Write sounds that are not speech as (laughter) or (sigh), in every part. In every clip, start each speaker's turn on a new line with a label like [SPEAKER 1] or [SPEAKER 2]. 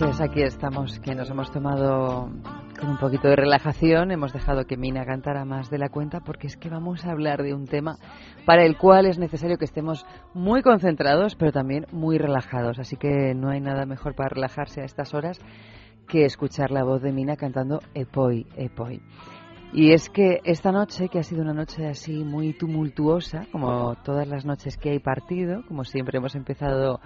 [SPEAKER 1] Noches, aquí estamos, que nos hemos tomado con un poquito de relajación, hemos dejado que Mina cantara más de la cuenta porque es que vamos a hablar de un tema para el cual es necesario que estemos muy concentrados, pero también muy relajados, así que no hay nada mejor para relajarse a estas horas que escuchar la voz de Mina cantando Epoi, Epoi. Y es que esta noche, que ha sido una noche así muy tumultuosa, como todas las noches que hay partido, como siempre hemos empezado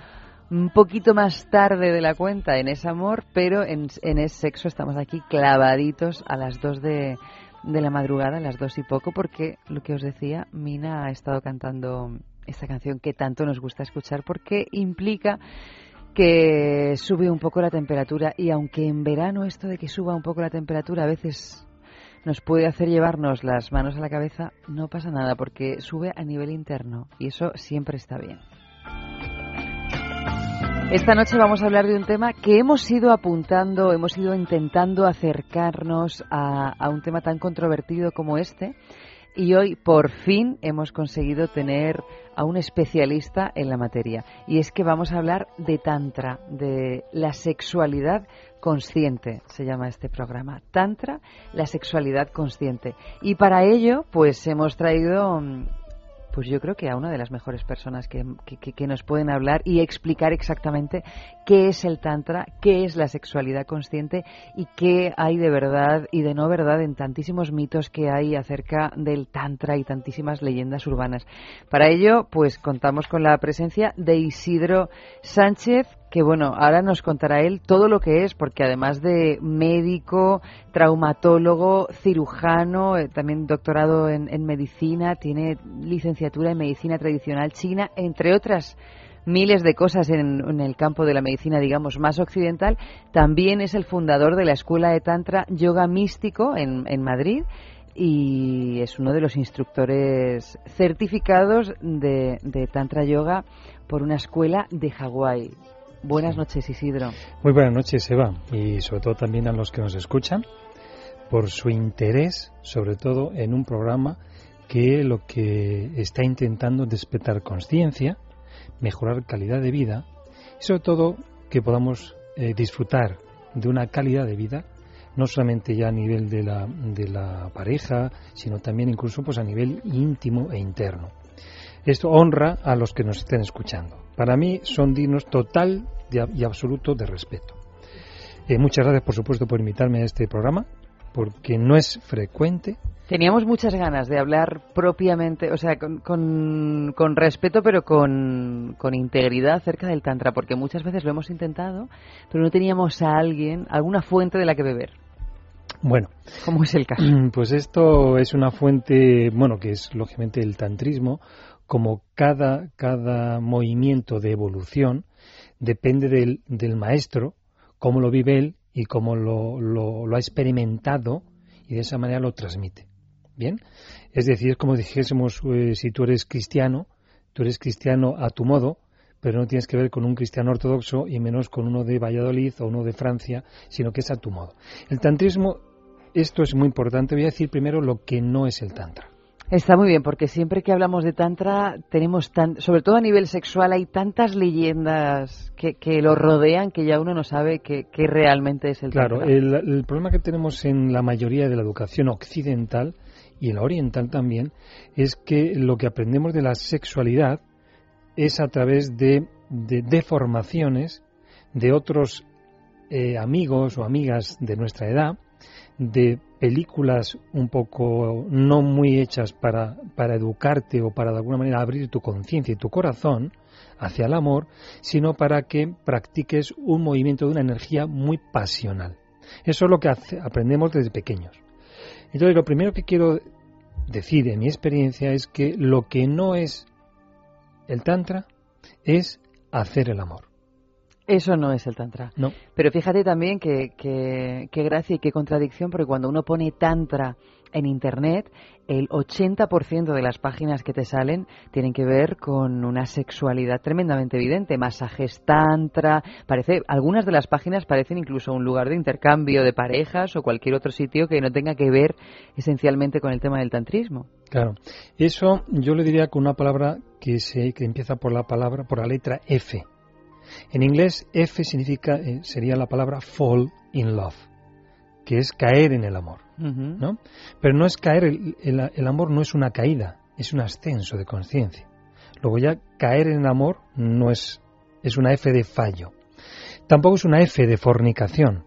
[SPEAKER 1] un poquito más tarde de la cuenta en ese amor, pero en, en ese sexo estamos aquí clavaditos a las dos de, de la madrugada, a las dos y poco, porque lo que os decía, Mina ha estado cantando esta canción que tanto nos gusta escuchar porque implica que sube un poco la temperatura y aunque en verano esto de que suba un poco la temperatura a veces nos puede hacer llevarnos las manos a la cabeza, no pasa nada porque sube a nivel interno y eso siempre está bien. Esta noche vamos a hablar de un tema que hemos ido apuntando, hemos ido intentando acercarnos a, a, un tema tan controvertido como este y hoy por fin hemos conseguido tener a un especialista en la materia y es que vamos a hablar de Tantra, de la sexualidad consciente, se llama este programa. Tantra, la sexualidad consciente. Y para ello, pues hemos traído pues yo creo que a una de las mejores personas que, que, nos pueden hablar y explicar exactamente qué es el Tantra, qué es la sexualidad consciente y qué hay de verdad y de no verdad en tantísimos mitos que hay acerca del Tantra y tantísimas leyendas urbanas. Para ello, pues contamos con la presencia de Isidro Sánchez, que bueno, ahora nos contará él todo lo que es, porque además de médico, traumatólogo, cirujano, eh, también doctorado en, medicina, tiene licenciatura en medicina tradicional china, entre otras miles de cosas en, el campo de la medicina, digamos, más occidental. También es el fundador de la Escuela de Tantra Yoga Místico en, en Madrid y es uno de los instructores certificados de, de Tantra Yoga por una escuela de Hawái. Buenas noches, Isidro.
[SPEAKER 2] Muy buenas noches, Eva, y sobre todo también a los que nos escuchan por su interés, sobre todo en un programa que lo que está intentando despertar conciencia, mejorar calidad de vida y sobre todo que podamos eh, disfrutar de una calidad de vida no solamente ya a nivel de la, de la pareja, sino también incluso pues a nivel íntimo e interno. Esto honra a los que nos estén escuchando. Para mí son dignos total y absoluto de respeto. Eh, muchas gracias, por supuesto, por invitarme a este programa, porque no es frecuente.
[SPEAKER 1] Teníamos muchas ganas de hablar propiamente, o sea, con, con, con respeto, pero con, con, integridad acerca del Tantra, porque muchas veces lo hemos intentado, pero no teníamos a alguien, alguna fuente de la que beber.
[SPEAKER 2] Bueno,
[SPEAKER 1] ¿cómo es el caso?
[SPEAKER 2] Pues esto es una fuente, bueno, que es lógicamente el tantrismo como cada, cada movimiento de evolución depende del, del maestro, cómo lo vive él y cómo lo, ha experimentado y de esa manera lo transmite. Bien, es decir, es como dijésemos, eh, si tú eres cristiano, tú eres cristiano a tu modo, pero no tienes que ver con un cristiano ortodoxo y menos con uno de Valladolid o uno de Francia, sino que es a tu modo. El tantrismo, esto es muy importante. Voy a decir primero lo que no es el tantra.
[SPEAKER 1] Está muy bien, porque siempre que hablamos de Tantra, tenemos tan, sobre todo a nivel sexual, hay tantas leyendas que, que lo rodean que ya uno no sabe qué, realmente es el
[SPEAKER 2] Tantra.
[SPEAKER 1] Claro,
[SPEAKER 2] el, el, problema que tenemos en la mayoría de la educación occidental y en la oriental también es que lo que aprendemos de la sexualidad es a través de, de deformaciones de otros eh, amigos o amigas de nuestra edad de películas un poco no muy hechas para, para educarte o para de alguna manera abrir tu conciencia y tu corazón hacia el amor, sino para que practiques un movimiento de una energía muy pasional. Eso es lo que aprendemos desde pequeños. Entonces, lo primero que quiero decir en mi experiencia es que lo que no es el Tantra es hacer el amor.
[SPEAKER 1] Eso no es el Tantra.
[SPEAKER 2] No.
[SPEAKER 1] Pero fíjate también que, que, gracia y qué contradicción, porque cuando uno pone Tantra en Internet, el 80% de las páginas que te salen tienen que ver con una sexualidad tremendamente evidente. Masajes Tantra, parece, algunas de las páginas parecen incluso un lugar de intercambio de parejas o cualquier otro sitio que no tenga que ver esencialmente con el tema del tantrismo.
[SPEAKER 2] Claro. Eso yo le diría con una palabra que, se, que empieza por la palabra, por la letra F en inglés, F significa, eh, sería la palabra fall in love, que es caer en el amor, ¿no? Pero no es caer, el, amor no es una caída, es un ascenso de conciencia. Luego ya caer en el amor no es, es una F de fallo. Tampoco es una F de fornicación,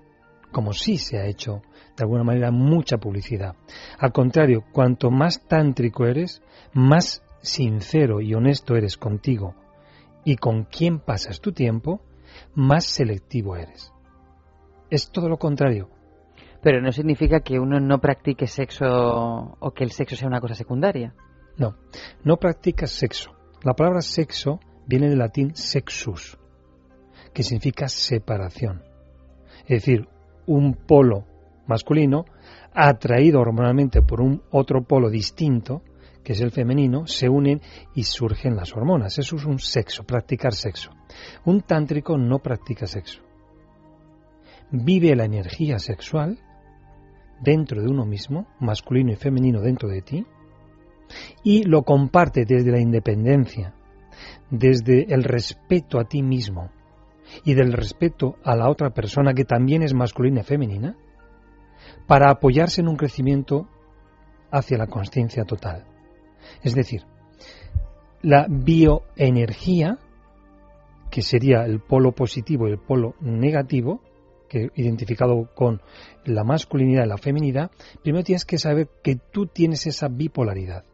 [SPEAKER 2] como sí se ha hecho de alguna manera mucha publicidad. Al contrario, cuanto más tántrico eres, más sincero y honesto eres contigo y con quién pasas tu tiempo, más selectivo eres. Es todo lo contrario.
[SPEAKER 1] Pero no significa que uno no practique sexo o que el sexo sea una cosa secundaria.
[SPEAKER 2] No, no practicas sexo. La palabra sexo viene del latín sexus, que significa separación. Es decir, un polo masculino atraído hormonalmente por un otro polo distinto que es el femenino, se unen y surgen las hormonas. Eso es un sexo, practicar sexo. Un tántrico no practica sexo. Vive la energía sexual dentro de uno mismo, masculino y femenino dentro de ti, y lo comparte desde la independencia, desde el respeto a ti mismo y del respeto a la otra persona que también es masculina y femenina, para apoyarse en un crecimiento hacia la conciencia total. Es decir, la bioenergía, que sería el polo positivo y el polo negativo, que identificado con la masculinidad y la feminidad, primero tienes que saber que tú tienes esa bipolaridad.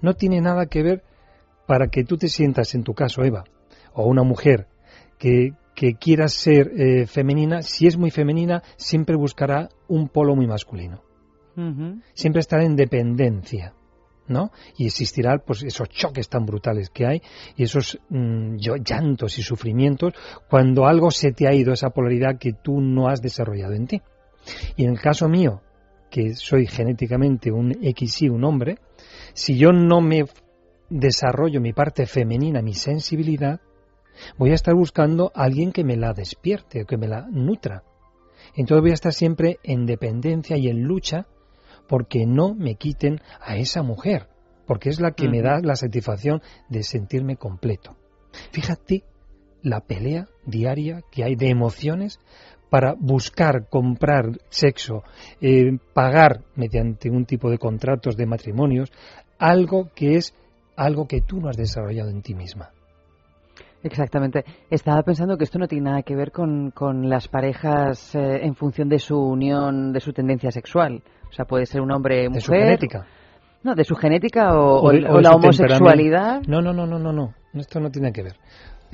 [SPEAKER 2] No tiene nada que ver para que tú te sientas, en tu caso, Eva, o una mujer que, que quiera ser eh, femenina, si es muy femenina, siempre buscará un polo muy masculino. Siempre estará en dependencia. ¿No? Y existirá pues esos choques tan brutales que hay y esos mm, llantos y sufrimientos cuando algo se te ha ido, esa polaridad que tú no has desarrollado en ti. Y en el caso mío, que soy genéticamente un XY, un hombre, si yo no me desarrollo mi parte femenina, mi sensibilidad, voy a estar buscando a alguien que me la despierte, que me la nutra. Entonces voy a estar siempre en dependencia y en lucha porque no me quiten a esa mujer, porque es la que me da la satisfacción de sentirme completo. Fíjate la pelea diaria que hay de emociones para buscar, comprar sexo, eh, pagar mediante un tipo de contratos de matrimonios, algo que es algo que tú no has desarrollado en ti misma.
[SPEAKER 1] Exactamente. Estaba pensando que esto no tiene nada que ver con, las parejas eh, en función de su unión, de su tendencia sexual. O sea, puede ser un hombre mujer.
[SPEAKER 2] ¿De su genética?
[SPEAKER 1] No, de su genética o, la homosexualidad.
[SPEAKER 2] No, no, no, no, no, no. Esto no tiene que ver.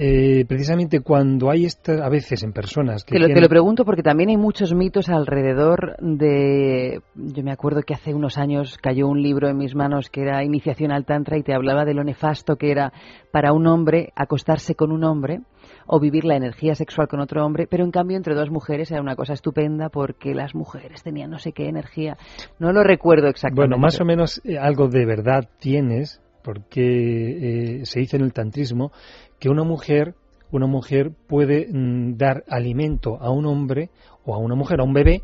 [SPEAKER 2] Eh, precisamente cuando hay esta, a veces en personas que
[SPEAKER 1] te lo,
[SPEAKER 2] tienen-
[SPEAKER 1] te lo pregunto porque también hay muchos mitos alrededor de yo me acuerdo que hace unos años cayó un libro en mis manos que era Iniciación al Tantra y te hablaba de lo nefasto que era para un hombre acostarse con un hombre o vivir la energía sexual con otro hombre, pero en cambio entre dos mujeres era una cosa estupenda porque las mujeres tenían no sé qué energía. No lo recuerdo exactamente.
[SPEAKER 2] Bueno, más o menos eh, algo de verdad tienes, porque eh, se dice en el tantrismo que una mujer, una mujer puede mm, dar alimento a un hombre o a una mujer, a un bebé,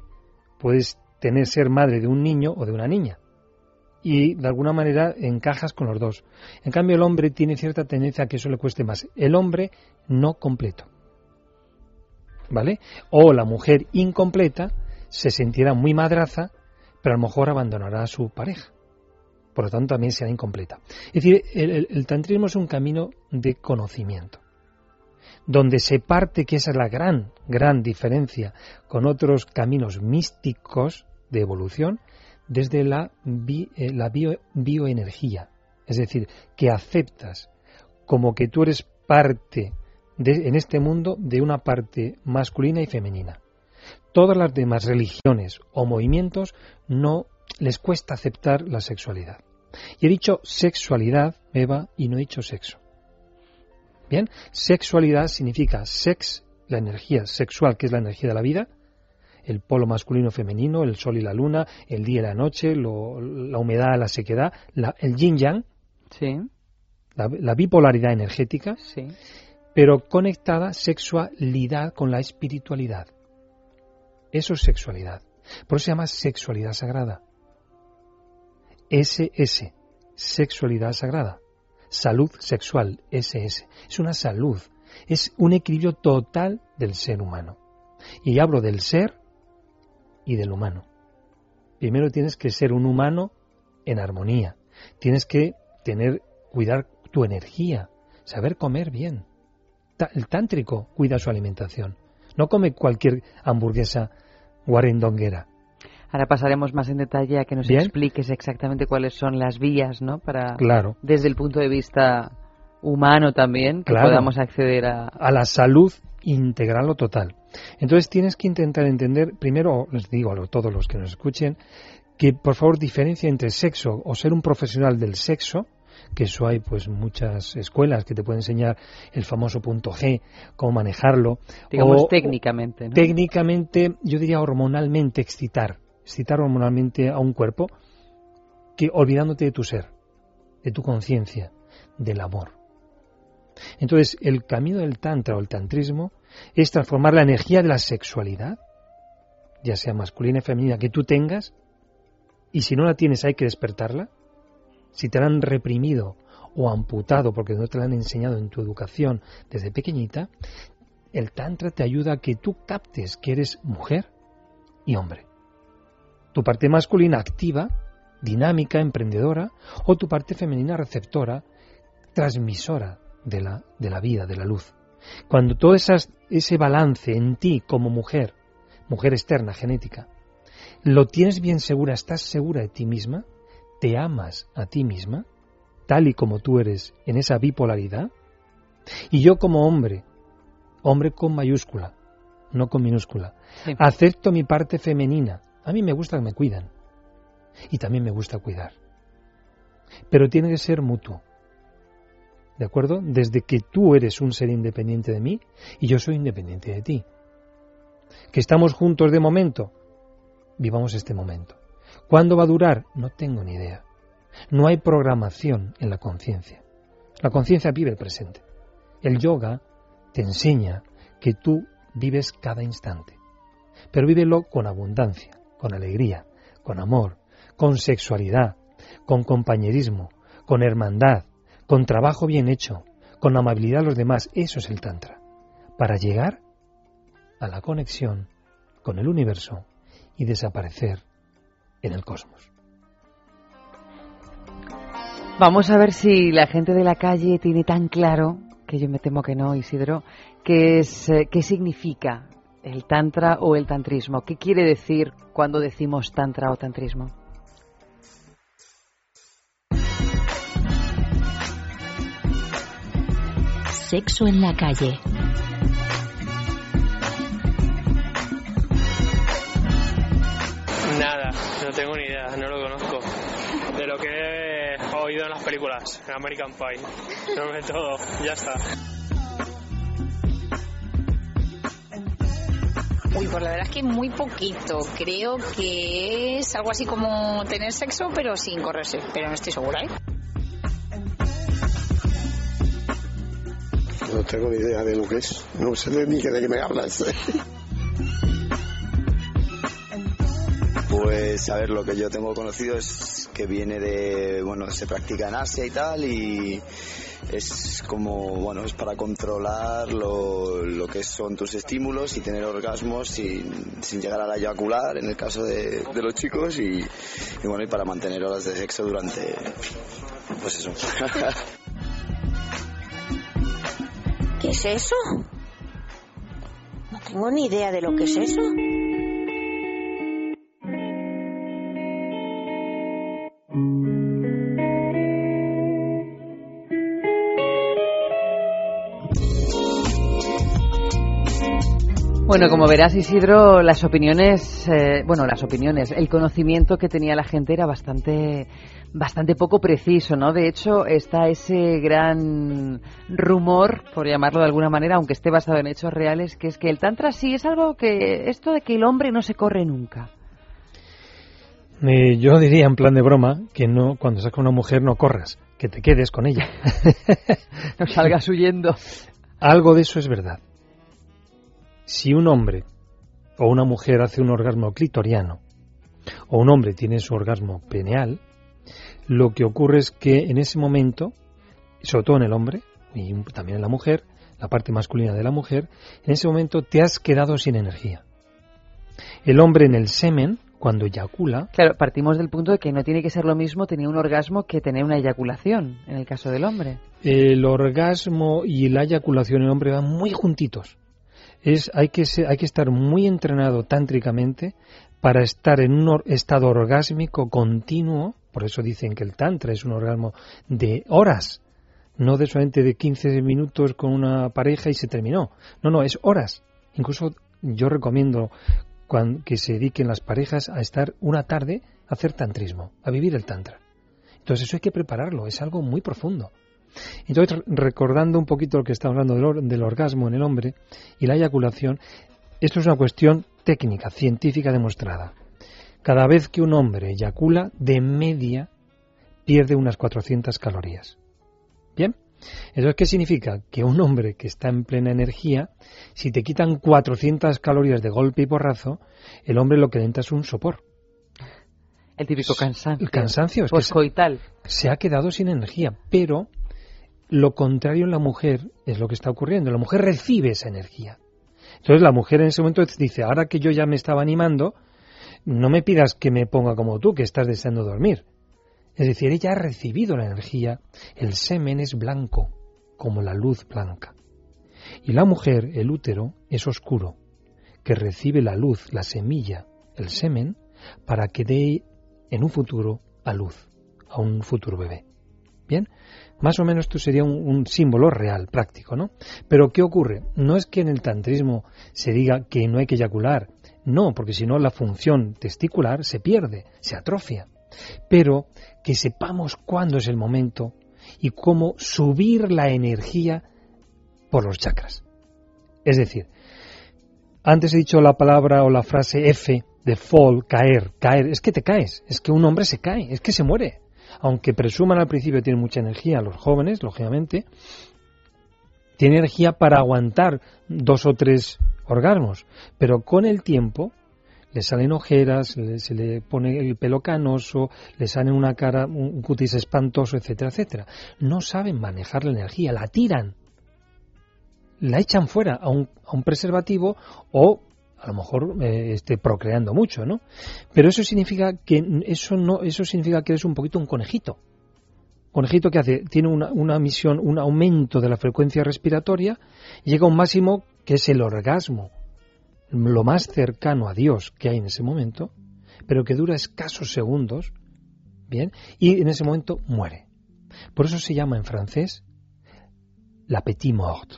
[SPEAKER 2] puedes tener ser madre de un niño o de una niña. Y de alguna manera encajas con los dos. En cambio, el hombre tiene cierta tendencia a que eso le cueste más. El hombre no completo. ¿Vale? O la mujer incompleta se sentirá muy madraza, pero a lo mejor abandonará a su pareja. Por lo tanto, también será incompleta. Es decir, el, el- tantrismo es un camino de conocimiento, donde se parte, que esa es la gran, gran diferencia con otros caminos místicos de evolución, desde la, eh, la bio- bioenergía. Es decir, que aceptas como que tú eres parte de- en este mundo de una parte masculina y femenina. Todas las demás religiones o movimientos no les cuesta aceptar la sexualidad. Y he dicho sexualidad, Eva, y no he dicho sexo. Bien, sexualidad significa sex, la energía sexual, que es la energía de la vida, el polo masculino femenino, el sol y la luna, el día y la noche, lo- la humedad, la sequedad, la- el yin yang,
[SPEAKER 1] Sí,
[SPEAKER 2] la, la bipolaridad energética,
[SPEAKER 1] sí.
[SPEAKER 2] pero conectada sexualidad con la espiritualidad. Eso es sexualidad. Por eso se llama sexualidad sagrada. SS, sexualidad sagrada. Salud sexual, SS. Es una salud, es un equilibrio total del ser humano. Y hablo del ser y del humano. Primero tienes que ser un humano en armonía. Tienes que tener, cuidar tu energía, saber comer bien. El tántrico cuida su alimentación. No come cualquier hamburguesa guarendonguera.
[SPEAKER 1] Ahora pasaremos más en detalle a que nos
[SPEAKER 2] Bien.
[SPEAKER 1] expliques exactamente cuáles son las vías, ¿no? Para
[SPEAKER 2] Claro.
[SPEAKER 1] desde el punto de vista humano también que
[SPEAKER 2] Claro.
[SPEAKER 1] podamos acceder a
[SPEAKER 2] a la salud integral o total. Entonces tienes que intentar entender, primero les digo a todos los que nos escuchen, que por favor diferencia entre sexo o ser un profesional del sexo, que eso hay pues muchas escuelas que te pueden enseñar el famoso punto G, cómo manejarlo.
[SPEAKER 1] digamos
[SPEAKER 2] o-
[SPEAKER 1] técnicamente, ¿no?
[SPEAKER 2] técnicamente, yo diría hormonalmente excitar, excitar hormonalmente a un cuerpo, que olvidándote de tu ser, de tu conciencia, del amor. Entonces, el camino del tantra o el tantrismo es transformar la energía de la sexualidad, ya sea masculina y femenina, que tú tengas, y si no la tienes hay que despertarla. Si te la han reprimido o amputado porque no te la han enseñado en tu educación desde pequeñita, el Tantra te ayuda a que tú captes que eres mujer y hombre. Tu parte masculina activa, dinámica, emprendedora, o tu parte femenina receptora, transmisora de la, de la vida, de la luz. Cuando todo esas- ese balance en ti como mujer, mujer externa, genética, lo tienes bien segura, estás segura de ti misma, te amas a ti misma, tal y como tú eres en esa bipolaridad, y yo como hombre, hombre con mayúscula, no con minúscula.
[SPEAKER 1] Sí.
[SPEAKER 2] Acepto mi parte femenina. A mí me gusta que me cuidan. Y también me gusta cuidar. Pero tiene que ser mutuo. ¿De acuerdo? Desde que tú eres un ser independiente de mí y yo soy independiente de ti. Que estamos juntos de momento. Vivamos este momento. ¿Cuándo va a durar? No tengo ni idea. No hay programación en la conciencia. La conciencia vive el presente. El yoga te enseña que tú vives cada instante, pero vívelo con abundancia, con alegría, con amor, con sexualidad, con compañerismo, con hermandad, con trabajo bien hecho, con amabilidad a los demás. Eso es el Tantra, para llegar a la conexión con el universo y desaparecer en el cosmos.
[SPEAKER 1] Vamos a ver si la gente de la calle tiene tan claro, que yo me temo que no, Isidro, qué, es, eh, qué significa el tantra o el tantrismo. ¿Qué quiere decir cuando decimos tantra o tantrismo?
[SPEAKER 3] Sexo en la calle.
[SPEAKER 4] Nada, no tengo ni idea, no lo conozco. De lo que he oído en las películas, en American Pie. No me todo, ya está.
[SPEAKER 5] Uy, pues la verdad es que muy poquito. Creo que es algo así como tener sexo, pero sin correrse. Pero no estoy segura, ¿eh?
[SPEAKER 6] No tengo ni idea de lo que es. No sé de ni de qué me hablas. (laughs)
[SPEAKER 7] A ver, lo que yo tengo conocido es que viene de, bueno, se practica en Asia y tal y es como, bueno, es para controlar lo, lo que son tus estímulos y tener orgasmos sin, sin llegar a la eyacular en el caso de, de los chicos y, y bueno, y para mantener horas de sexo durante, pues eso. (laughs)
[SPEAKER 8] ¿Qué es eso? No tengo ni idea de lo que es eso.
[SPEAKER 1] Bueno, como verás, Isidro, las opiniones, eh, bueno, las opiniones, el conocimiento que tenía la gente era bastante, bastante poco preciso, ¿no? De hecho, está ese gran rumor, por llamarlo de alguna manera, aunque esté basado en hechos reales, que es que el tantra sí es algo que, esto de que el hombre no se corre nunca.
[SPEAKER 2] Eh, yo diría en plan de broma que no, cuando saca una mujer no corras, que te quedes con ella. (laughs)
[SPEAKER 1] no salgas huyendo.
[SPEAKER 2] Algo de eso es verdad si un hombre o una mujer hace un orgasmo clitoriano o un hombre tiene su orgasmo peneal, lo que ocurre es que en ese momento, sobre todo en el hombre y también en la mujer, la parte masculina de la mujer, en ese momento te has quedado sin energía. El hombre en el semen, cuando eyacula.
[SPEAKER 1] Claro, partimos del punto de que no tiene que ser lo mismo tener un orgasmo que tener una eyaculación, en el caso del hombre.
[SPEAKER 2] El orgasmo y la eyaculación en el hombre van muy juntitos es hay que hay que estar muy entrenado tántricamente para estar en un estado orgásmico continuo, por eso dicen que el tantra es un orgasmo de horas, no de solamente de 15 minutos con una pareja y se terminó. No, no, es horas. Incluso yo recomiendo que se dediquen las parejas a estar una tarde a hacer tantrismo, a vivir el tantra. Entonces eso hay que prepararlo, es algo muy profundo. Entonces, recordando un poquito lo que está hablando del, orgasmo en el hombre y la eyaculación, esto es una cuestión técnica, científica demostrada. Cada vez que un hombre eyacula, de media, pierde unas 400 calorías. ¿Bien? ¿Eso qué significa? Que un hombre que está en plena energía, si te quitan 400 calorías de golpe y porrazo, el hombre lo que le entra es un sopor.
[SPEAKER 1] El típico cansancio.
[SPEAKER 2] El cansancio. Es
[SPEAKER 1] que
[SPEAKER 2] se ha quedado sin energía, pero lo contrario en la mujer es lo que está ocurriendo. La mujer recibe esa energía. Entonces la mujer en ese momento dice, ahora que yo ya me estaba animando, no me pidas que me ponga como tú, que estás deseando dormir. Es decir, ella ha recibido la energía, el semen es blanco, como la luz blanca. Y la mujer, el útero, es oscuro, que recibe la luz, la semilla, el semen, para que dé en un futuro a luz, a un futuro bebé. Bien, más o menos esto sería un, símbolo real, práctico, ¿no? Pero ¿qué ocurre? No es que en el tantrismo se diga que no hay que eyacular, no, porque si no la función testicular se pierde, se atrofia. Pero que sepamos cuándo es el momento y cómo subir la energía por los chakras. Es decir, antes he dicho la palabra o la frase F de fall, caer, caer, es que te caes, es que un hombre se cae, es que se muere aunque presuman al principio tienen mucha energía, los jóvenes, lógicamente, tienen energía para aguantar dos o tres orgasmos, pero con el tiempo le salen ojeras, se le pone el pelo canoso, le sale una cara, un cutis espantoso, etcétera, etcétera. No saben manejar la energía, la tiran, la echan fuera a un, a un preservativo o a lo mejor eh, esté procreando mucho, ¿no? Pero eso significa que eso no, eso significa que eres un poquito un conejito. Conejito que hace, tiene una, una misión, un aumento de la frecuencia respiratoria, llega a un máximo que es el orgasmo, lo más cercano a Dios que hay en ese momento, pero que dura escasos segundos, bien, y en ese momento muere. Por eso se llama en francés la petit mort,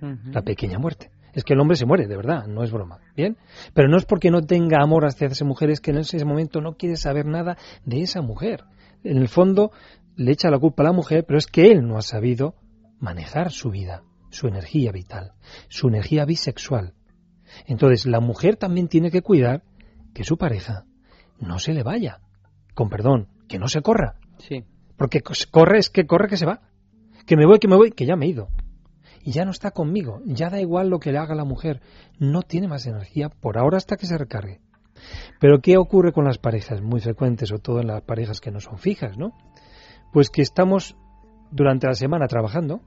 [SPEAKER 2] la pequeña muerte. Es que el hombre se muere, de verdad, no es broma. ¿Bien? Pero no es porque no tenga amor hacia esa mujer, es que en ese momento no quiere saber nada de esa mujer. En el fondo le echa la culpa a la mujer, pero es que él no ha sabido manejar su vida, su energía vital, su energía bisexual. Entonces, la mujer también tiene que cuidar que su pareja no se le vaya. Con perdón, que no se corra.
[SPEAKER 1] Sí.
[SPEAKER 2] Porque corre es que corre que se va. Que me voy, que me voy, que ya me he ido y ya no está conmigo, ya da igual lo que le haga la mujer, no tiene más energía por ahora hasta que se recargue. Pero ¿qué ocurre con las parejas muy frecuentes, sobre todo en las parejas que no son fijas, ¿no? Pues que estamos durante la semana trabajando,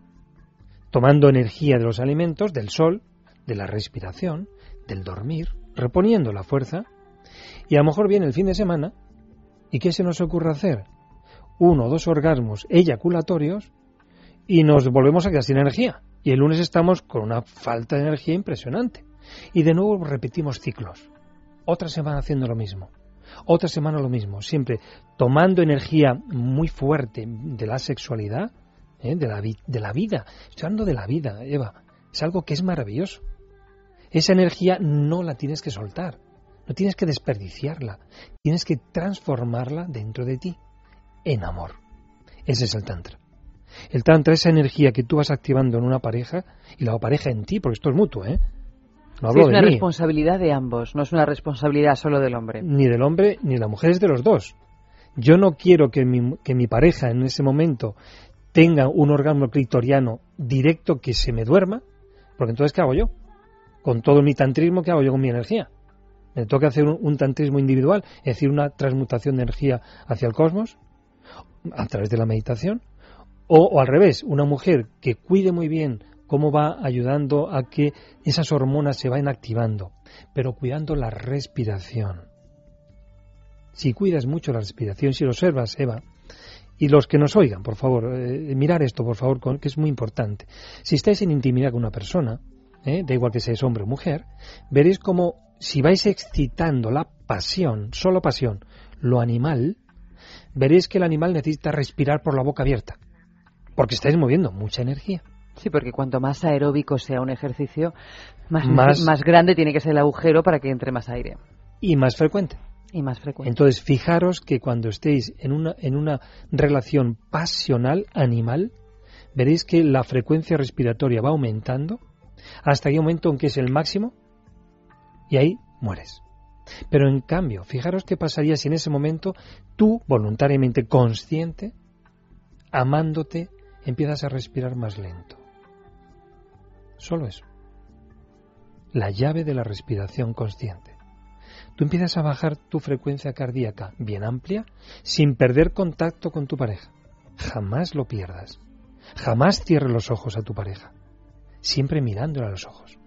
[SPEAKER 2] tomando energía de los alimentos, del sol, de la respiración, del dormir, reponiendo la fuerza, y a lo mejor viene el fin de semana, ¿y qué se nos ocurre hacer? Uno o dos orgasmos eyaculatorios y nos volvemos a quedar sin energía. Y el lunes estamos con una falta de energía impresionante. Y de nuevo repetimos ciclos. Otra semana haciendo lo mismo. Otra semana lo mismo. Siempre tomando energía muy fuerte de la sexualidad, ¿eh? de, la de la vida. Estoy hablando de la vida, Eva. Es algo que es maravilloso. Esa energía no la tienes que soltar. No tienes que desperdiciarla. Tienes que transformarla dentro de ti en amor. Ese es el Tantra. El Tantra, esa energía que tú vas activando en una pareja y la pareja en ti, porque esto es mutuo, ¿eh?
[SPEAKER 1] No hablo es una responsabilidad de ambos, no es una responsabilidad solo del hombre.
[SPEAKER 2] Ni del hombre ni de la mujer, es de los dos. Yo no quiero que mi, que mi pareja en ese momento tenga un orgasmo clitoriano directo que se me duerma, porque entonces ¿qué hago yo? Con todo mi tantrismo, ¿qué hago yo con mi energía? Me toca hacer un tantrismo individual, es decir, una transmutación de energía hacia el cosmos, a través de la meditación, o, al revés, una mujer que cuide muy bien cómo va ayudando a que esas hormonas se vayan activando, pero cuidando la respiración. Si cuidas mucho la respiración, si lo observas, Eva, y los que nos oigan, por favor, eh, mirar esto, por favor, que es muy importante. Si estáis en intimidad con una persona, eh, da igual que seáis hombre o mujer, veréis como si vais excitando la pasión, solo pasión, lo animal, veréis que el animal necesita respirar por la boca abierta. Porque estáis moviendo mucha energía.
[SPEAKER 1] Sí, porque cuanto más aeróbico sea un ejercicio, más, más, grande tiene que ser el agujero para que entre más aire.
[SPEAKER 2] Y más frecuente.
[SPEAKER 1] Y más frecuente.
[SPEAKER 2] Entonces, fijaros que cuando estéis en una, en una relación pasional, animal, veréis que la frecuencia respiratoria va aumentando hasta que un momento en que es el máximo y ahí mueres. Pero en cambio, fijaros qué pasaría si en ese momento tú, voluntariamente consciente, amándote, empiezas a respirar más lento. Solo eso. La llave de la respiración consciente. Tú empiezas a bajar tu frecuencia cardíaca bien amplia sin perder contacto con tu pareja. Jamás lo pierdas. Jamás cierres los ojos a tu pareja. Siempre mirándola a los ojos.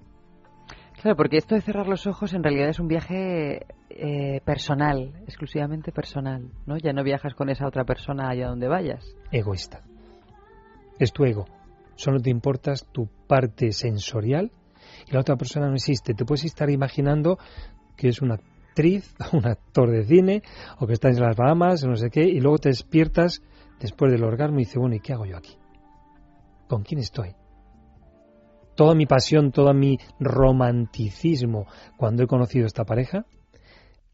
[SPEAKER 1] Claro, porque esto de cerrar los ojos en realidad es un viaje eh, personal, exclusivamente personal, ¿no? Ya no viajas con esa otra persona allá donde vayas.
[SPEAKER 2] Egoísta es tu ego. Solo te importas tu parte sensorial y la otra persona no existe. Te puedes estar imaginando que es una actriz, (laughs) un actor de cine, o que estás en las Bahamas, no sé qué, y luego te despiertas después del orgasmo y dices, bueno, ¿y qué hago yo aquí? ¿Con quién estoy? Toda mi pasión, todo mi romanticismo cuando he conocido esta pareja,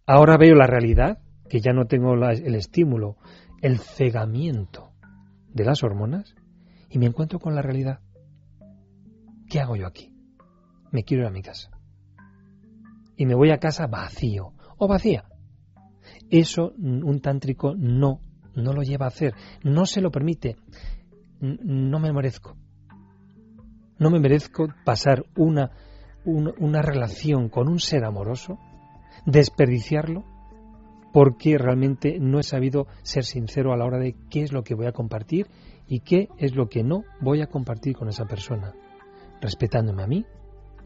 [SPEAKER 2] ahora veo la realidad, que ya no tengo el estímulo, el cegamiento de las hormonas, y me encuentro con la realidad. ¿Qué hago yo aquí? Me quiero ir a mi casa. Y me voy a casa vacío o vacía. Eso un tántrico no, no lo lleva a hacer, no se lo permite. No me merezco. No me merezco pasar una, una, una relación con un ser amoroso, desperdiciarlo, porque realmente no he sabido ser sincero a la hora de qué es lo que voy a compartir y qué es lo que no voy a compartir con esa persona, respetándome a mí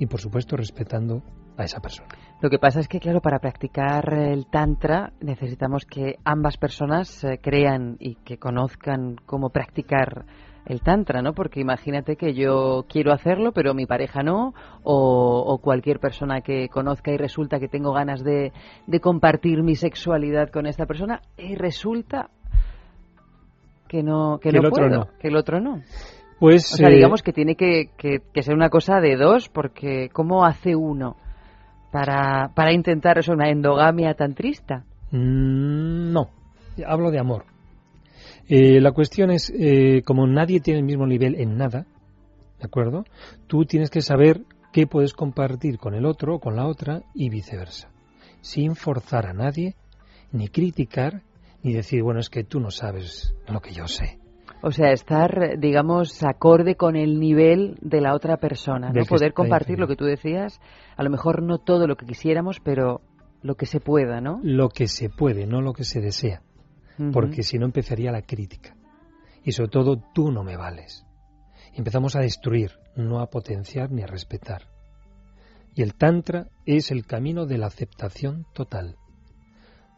[SPEAKER 2] y por supuesto respetando a esa persona.
[SPEAKER 1] Lo que pasa es que, claro, para practicar el Tantra necesitamos que ambas personas eh, crean y que conozcan cómo practicar el Tantra, ¿no? Porque imagínate que yo quiero hacerlo, pero mi pareja no, o, cualquier persona que conozca y resulta que tengo ganas de, de compartir mi sexualidad con esta persona, y resulta que no que, no
[SPEAKER 2] el
[SPEAKER 1] puedo,
[SPEAKER 2] otro no.
[SPEAKER 1] que el otro no.
[SPEAKER 2] Pues,
[SPEAKER 1] o sea,
[SPEAKER 2] eh,
[SPEAKER 1] digamos que tiene que, que- que ser una cosa de dos, porque ¿cómo hace uno para, para intentar eso, una endogamia tan triste?
[SPEAKER 2] Mm, No, hablo de amor. Eh, la cuestión es, eh, como nadie tiene el mismo nivel en nada, ¿de acuerdo? Tú tienes que saber qué puedes compartir con el otro o con la otra y viceversa, sin forzar a nadie, ni criticar, ni decir, bueno, es que tú no sabes lo que yo sé.
[SPEAKER 1] O sea, estar, digamos, acorde con el nivel de la otra persona, ¿no? Poder compartir lo que tú decías, a lo mejor no todo lo que quisiéramos, pero lo que se pueda, ¿no?
[SPEAKER 2] Lo que se puede, no lo que se desea, porque si no empezaría la crítica. Y sobre todo, tú no me vales. Y empezamos a destruir, no a potenciar ni a respetar. Y el Tantra es el camino de la aceptación total.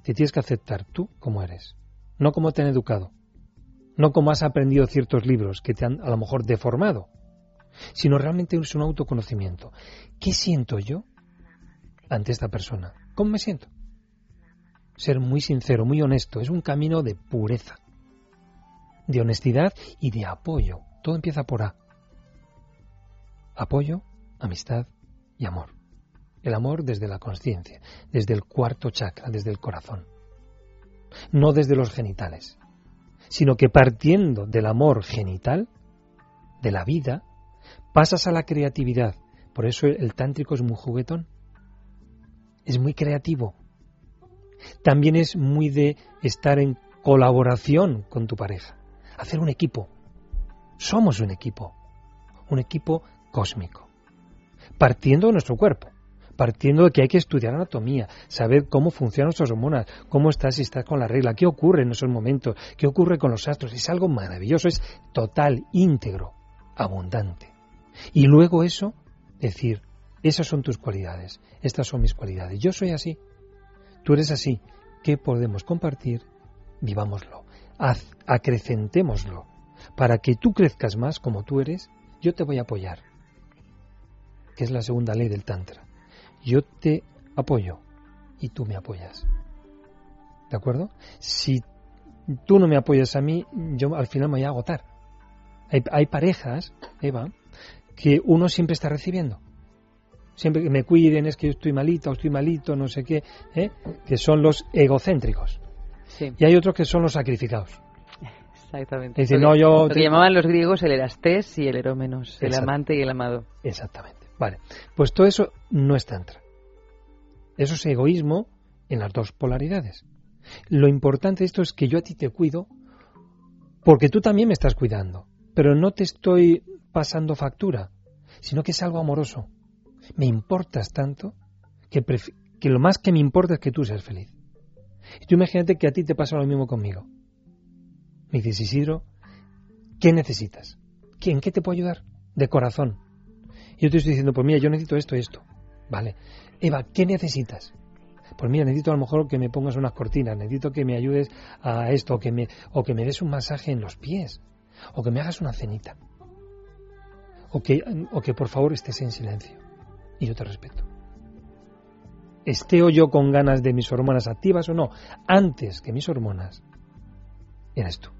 [SPEAKER 2] Te tienes que aceptar tú como eres, no como te han educado, no como has aprendido ciertos libros que te han a lo mejor deformado, sino realmente es un autoconocimiento. ¿Qué siento yo ante esta persona? ¿Cómo me siento? Ser muy sincero, muy honesto, es un camino de pureza, de honestidad y de apoyo. Todo empieza por A. Apoyo, amistad y amor. El amor desde la conciencia, desde el cuarto chakra, desde el corazón. No desde los genitales, sino que partiendo del amor genital, de la vida, pasas a la creatividad. Por eso el tántrico es muy juguetón. Es muy creativo. También es muy de estar en colaboración con tu pareja. Hacer un equipo. Somos un equipo. Un equipo cósmico. Partiendo de nuestro cuerpo. Partiendo de que hay que estudiar anatomía, saber cómo funcionan nuestras hormonas, cómo estás si estás con la regla, qué ocurre en esos momentos, qué ocurre con los astros. Es algo maravilloso, es total, íntegro, abundante. Y luego eso, decir, esas son tus cualidades, estas son mis cualidades. Yo soy así, tú eres así. ¿Qué podemos compartir? Vivámoslo, haz, acrecentémoslo. Para que tú crezcas más como tú eres, yo te voy a apoyar. Que es la segunda ley del Tantra. Yo te apoyo y tú me apoyas. ¿De acuerdo? Si tú no me apoyas a mí, yo al final me voy a agotar. Hay, hay parejas, Eva, que uno siempre está recibiendo. Siempre que me cuiden, es que yo estoy malito, estoy malito, no sé qué, ¿eh? que son los egocéntricos.
[SPEAKER 1] Sí,
[SPEAKER 2] Y hay otros que son los sacrificados.
[SPEAKER 1] exactamente.
[SPEAKER 2] Es decir,
[SPEAKER 1] Lo
[SPEAKER 2] no,
[SPEAKER 1] que-
[SPEAKER 2] yo
[SPEAKER 1] lo que llamaban los griegos el erastés y el erómenos, el amante y el amado.
[SPEAKER 2] Exactamente. Vale. Pues todo eso no es tantra. Eso es egoísmo en las dos polaridades. Lo importante de esto es que yo a ti te cuido porque tú también me estás cuidando. Pero no te estoy pasando factura, sino que es algo amoroso. Me importas tanto que, que lo más que me importa es que tú seas feliz. Y tú imagínate que a ti te pasa lo mismo conmigo. Me dices, Isidro, ¿qué necesitas? ¿Qué- ¿En qué te puedo ayudar? De corazón. Yo te estoy diciendo, pues mira, yo necesito esto y esto. Vale. Eva, ¿qué necesitas? Pues mira, necesito a lo mejor que me pongas unas cortinas, necesito que me ayudes a esto, o que me, o que me des un masaje en los pies, o que me hagas una cenita. O que, o que por favor estés en silencio. Y yo te respeto. Esté yo con ganas de mis hormonas activas o no, antes que mis hormonas, eres tú.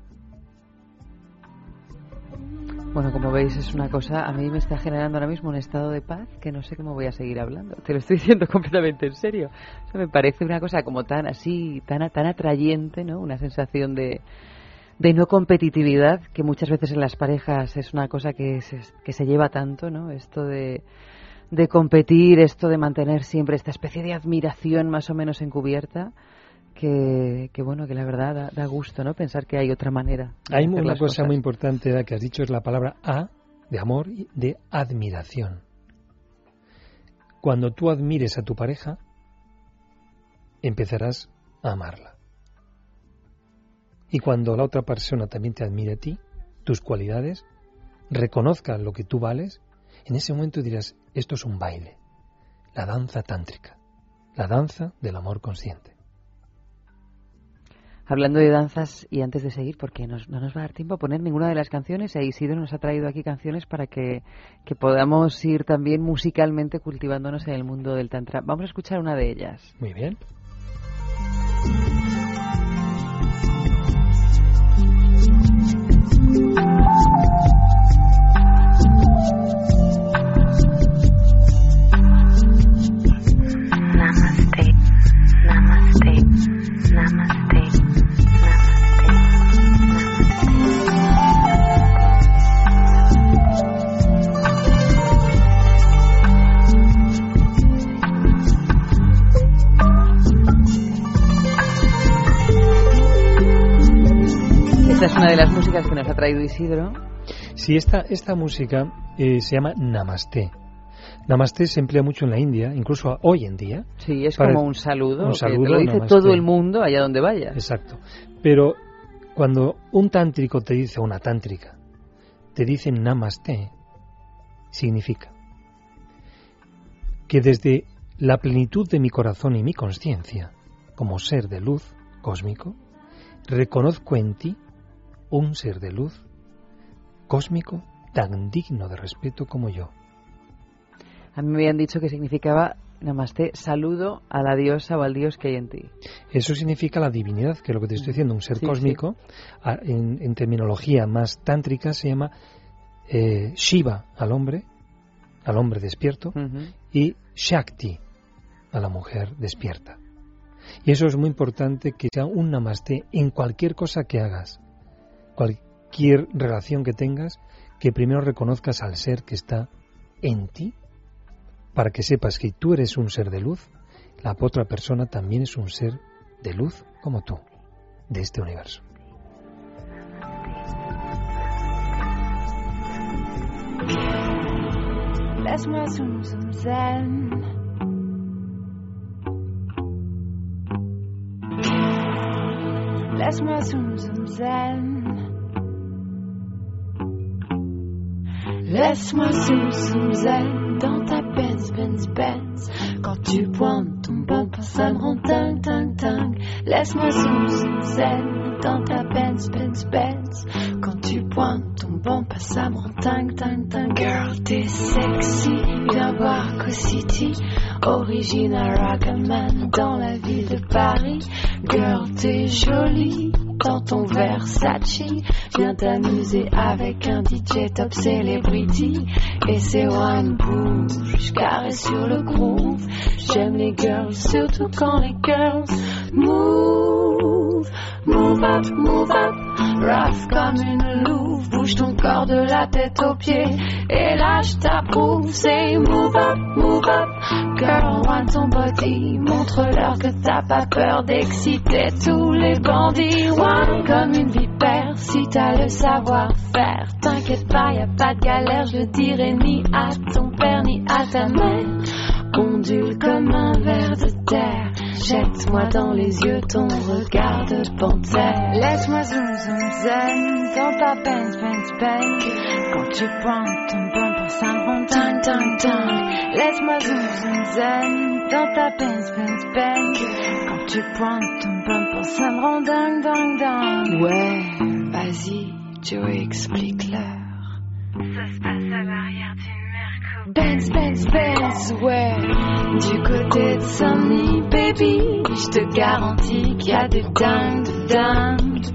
[SPEAKER 1] Bueno, como veis, es una cosa, a mí me está generando ahora mismo un estado de paz que no sé cómo voy a seguir hablando. Te lo estoy diciendo (laughs) completamente en serio. O sea, me parece una cosa como tan así, tan, tan atrayente, ¿no? Una sensación de, de no competitividad que muchas veces en las parejas es una cosa que se, que se lleva tanto, ¿no? Esto de, de competir, esto de mantener siempre esta especie de admiración más o menos encubierta. Que, que bueno, que la verdad da, da gusto, ¿no? Pensar que hay otra manera.
[SPEAKER 2] Hay una cosa
[SPEAKER 1] cosas.
[SPEAKER 2] muy importante Eda, que has dicho, es la palabra a, de amor, y de admiración. Cuando tú admires a tu pareja, empezarás a amarla. Y cuando la otra persona también te admire a ti, tus cualidades, reconozca lo que tú vales, en ese momento dirás, esto es un baile, la danza tántrica, la danza del amor consciente.
[SPEAKER 1] Hablando de danzas, y antes de seguir, porque nos- no nos va a dar tiempo a poner ninguna de las canciones, e Isidro nos ha traído aquí canciones para que, que podamos ir también musicalmente cultivándonos en el mundo del Tantra. Vamos a escuchar una de ellas.
[SPEAKER 2] Muy bien.
[SPEAKER 1] Traído Isidro.
[SPEAKER 2] Sí, esta, esta música eh, se llama Namaste. Namaste se emplea mucho en la India, incluso hoy en día.
[SPEAKER 1] Sí, es como un saludo,
[SPEAKER 2] un
[SPEAKER 1] que
[SPEAKER 2] saludo,
[SPEAKER 1] te lo dice
[SPEAKER 2] namaste.
[SPEAKER 1] todo el mundo allá donde vayas.
[SPEAKER 2] Exacto. Pero cuando un tántrico te dice, o una tántrica, te dice Namaste, significa que desde la plenitud de mi corazón y mi conciencia, como ser de luz cósmico, reconozco en ti un ser de luz cósmico tan digno de respeto como yo.
[SPEAKER 1] A mí me habían dicho que significaba Namaste, saludo a la diosa o al dios que hay en ti.
[SPEAKER 2] Eso significa la divinidad, que es lo que te estoy diciendo, un ser
[SPEAKER 1] Sí,
[SPEAKER 2] cósmico. En, en terminología más tántrica se llama eh, Shiva al hombre, al hombre despierto, y Shakti a la mujer despierta. Y eso es muy importante que sea un namaste en cualquier cosa que hagas, cualquier relación que tengas, que primero reconozcas al ser que está en ti, para que sepas que tú eres un ser de luz, la otra persona también es un ser de luz como tú, de este universo.
[SPEAKER 3] Zen. Zen. Laisse-moi zoom zoom zen dans ta Benz Benz Benz. Quand tu pointes ton bumper, ça me rend dingue dingue. Laisse-moi zoom zoom zen dans ta Benz Benz Benz. Quand tu pointes ton bumper, ça me rend dingue dingue dingue. Girl, t'es sexy, viens voir Co City. Original Ragaman dans la ville de Paris. Girl, t'es jolie dans ton Versace. Viens t'amuser avec un DJ top celebrity. Et c'est one bouge, carré sur le groove. J'aime les girls, surtout quand les girls move. Move up, move up, rough comme une louve. Bouge ton corps de la tête aux pieds. Et là, je t'approuve. Say move up, move up, girl, want ton body. Montre-leur que t'as pas peur d'exciter tous les bandits. One comme une vipère, si t'as le savoir-faire. T'inquiète pas, y a pas de galère, je dirai ni à ton père ni à ta mère. Ondule comme un ver de terre. Jette-moi dans les yeux ton regard de panthère. Laisse-moi zoom zoom zen dans ta peine, peine, peine. Quand tu prends ton bain pour un bon ding, ding. Laisse-moi zoom zoom zen dans ta peine, peine, peine. Quand tu prends ton bain pour un bon ding, dang dang. Ouais, vas-y, tu expliques leur Ça se passe à l'arrière Benz, Benz, Benz, ouais. Du côté de Sunny, baby, je te garantis qu'il y a des dingues, de dingues.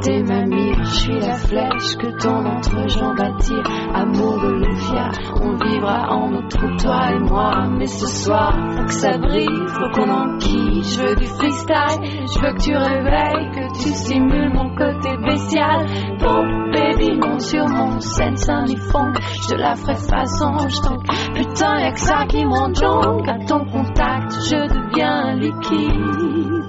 [SPEAKER 3] T'es ma mire, je suis la flèche que ton entrejambe attire. Amour de Lufia, on vivra en nos trous, toi et moi. Mais ce soir, faut que ça brille, faut qu'on enquille. Je veux du freestyle, je veux que tu réveilles, que tu simules mon côté bestial. Bon, baby, monte sur mon. Je te la ferai façon, je t'en. Putain, y'a que ça qui me rend jonque. À ton contact, je deviens liquide.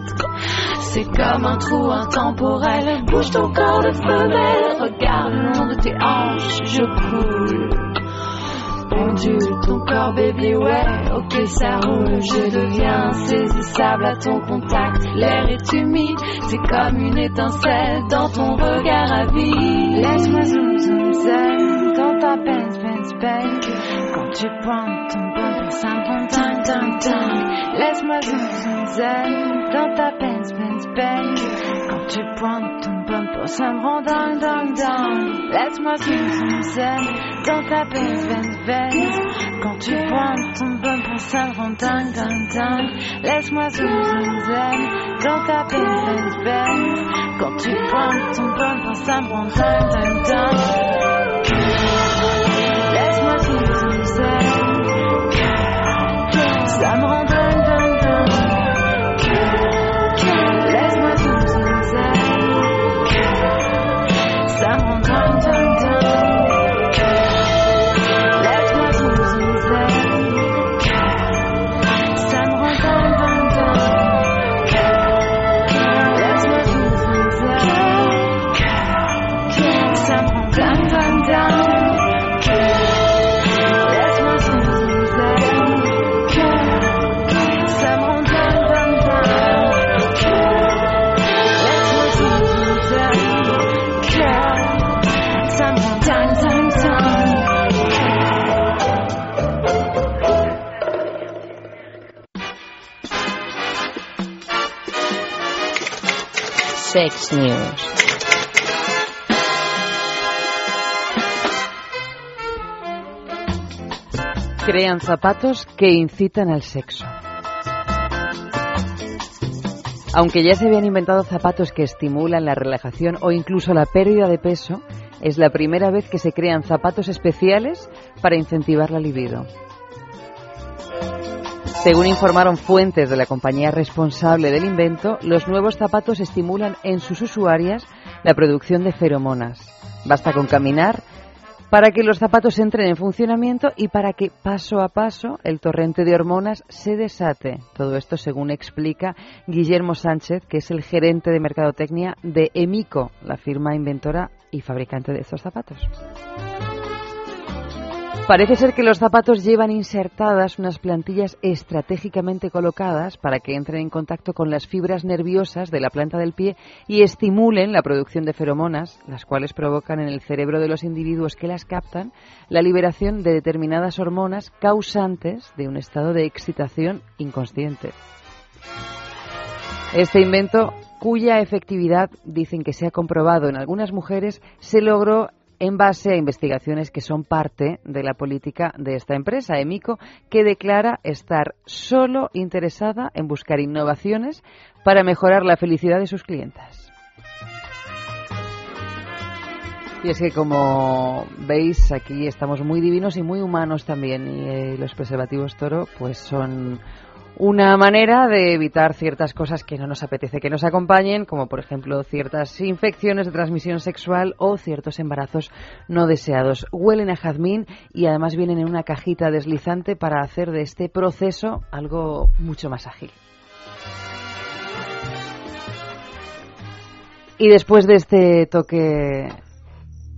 [SPEAKER 3] C'est comme un trou intemporel. Bouge ton corps de femelle. Regarde le long de tes hanches, je coule. Ondule ton corps, baby, ouais. Ok, ça roule. Je deviens insaisissable à ton contact. L'air est humide, c'est comme une étincelle dans ton regard à vie. Laisse-moi zoom, zoom, zen dans ta Benz, Benz, Benz. Quand tu pointes ton un bon ding ding ding. Laisse-moi zen zen zen dans ta peine, peine, peine. Quand tu prends ton pomme pour ça me rend ding ding ding. Laisse-moi zen zen zen dans ta peine, peine, peine. Quand tu prends ton pomme pour ça me rend ding ding ding. Laisse-moi zen zen zen dans ta peine, peine, peine. Quand tu prends ton pomme pour ça me rend ding ding ding. Ça me rend
[SPEAKER 9] Sex News.
[SPEAKER 1] Crean zapatos que incitan al sexo. Aunque ya se habían inventado zapatos que estimulan la relajación o incluso la pérdida de peso, es la primera vez que se crean zapatos especiales para incentivar la libido. Según informaron fuentes de la compañía responsable del invento, los nuevos zapatos estimulan en sus usuarias la producción de feromonas. Basta con caminar para que los zapatos entren en funcionamiento y para que paso a paso el torrente de hormonas se desate. Todo esto según explica Guillermo Sánchez, que es el gerente de mercadotecnia de Emico, la firma inventora y fabricante de estos zapatos. Parece ser que los zapatos llevan insertadas unas plantillas estratégicamente colocadas para que entren en contacto con las fibras nerviosas de la planta del pie y estimulen la producción de feromonas, las cuales provocan en el cerebro de los individuos que las captan la liberación de determinadas hormonas causantes de un estado de excitación inconsciente. Este invento, cuya efectividad dicen que se ha comprobado en algunas mujeres, se logró en base a investigaciones que son parte de la política de esta empresa, Emico, que declara estar solo interesada en buscar innovaciones para mejorar la felicidad de sus clientas. Y es que como veis aquí estamos muy divinos y muy humanos también y eh, los preservativos toro pues son una manera de evitar ciertas cosas que no nos apetece que nos acompañen, como por ejemplo ciertas infecciones de transmisión sexual o ciertos embarazos no deseados. Huelen a jazmín y además vienen en una cajita deslizante para hacer de este proceso algo mucho más ágil. Y después de este toque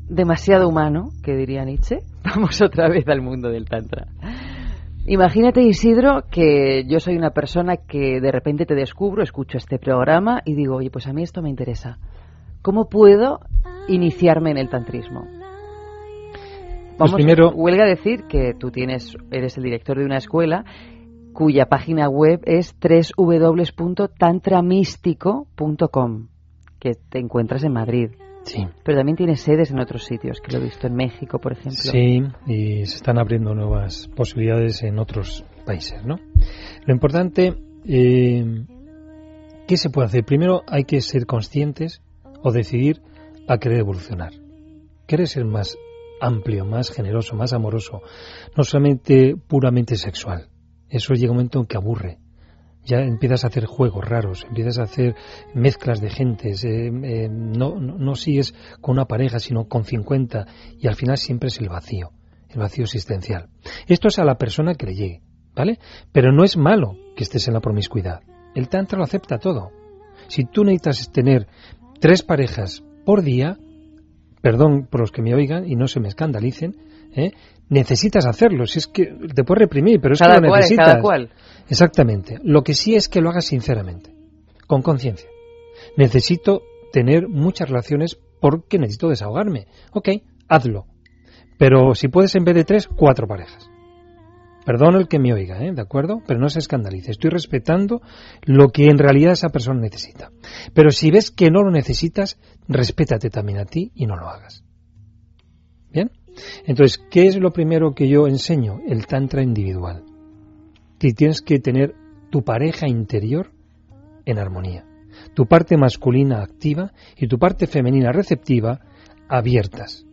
[SPEAKER 1] demasiado humano, que diría Nietzsche, (laughs) vamos otra vez al mundo del Tantra. Imagínate, Isidro, que yo soy una persona que de repente te descubro, escucho este programa y digo, oye, pues a mí esto me interesa. ¿Cómo puedo iniciarme en el tantrismo?
[SPEAKER 2] Pues
[SPEAKER 1] Vamos,
[SPEAKER 2] primero-
[SPEAKER 1] huelga decir que tú tienes, eres el director de una escuela cuya página web es www.tantramístico.com, que te encuentras en Madrid.
[SPEAKER 2] Sí.
[SPEAKER 1] Pero también tienes sedes en otros sitios, que lo he visto en México, por ejemplo.
[SPEAKER 2] Sí, y se están abriendo nuevas posibilidades en otros países, ¿no? Lo importante, eh, ¿qué se puede hacer? Primero hay que ser conscientes o decidir a querer evolucionar. Querer ser más amplio, más generoso, más amoroso, no solamente puramente sexual. Eso llega un momento en que aburre. Ya empiezas a hacer juegos raros, empiezas a hacer mezclas de gentes, eh, eh, no, no, no sigues con una pareja, sino con 50, y al final siempre es el vacío, el vacío existencial. Esto es a la persona que le llegue, ¿vale? Pero no es malo que estés en la promiscuidad. El Tantra lo acepta todo. Si tú necesitas tener tres parejas por día, perdón por los que me oigan y no se me escandalicen, ¿eh? necesitas hacerlo. Si es que te puedes reprimir, pero es
[SPEAKER 1] Cada
[SPEAKER 2] que lo
[SPEAKER 1] cual,
[SPEAKER 2] necesitas.
[SPEAKER 1] cada cual.
[SPEAKER 2] Exactamente. Lo que sí es que lo hagas sinceramente, con conciencia. Necesito tener muchas relaciones porque necesito desahogarme. Ok, hazlo. Pero si puedes en vez de tres, cuatro parejas. Perdón el que me oiga, ¿eh? ¿de acuerdo? Pero no se escandalice. Estoy respetando lo que en realidad esa persona necesita. Pero si ves que no lo necesitas, respétate también a ti y no lo hagas. ¿Bien? Entonces, ¿qué es lo primero que yo enseño? El tantra individual. Tienes que tener tu pareja interior en armonía. Tu parte masculina activa y tu parte femenina receptiva abiertas.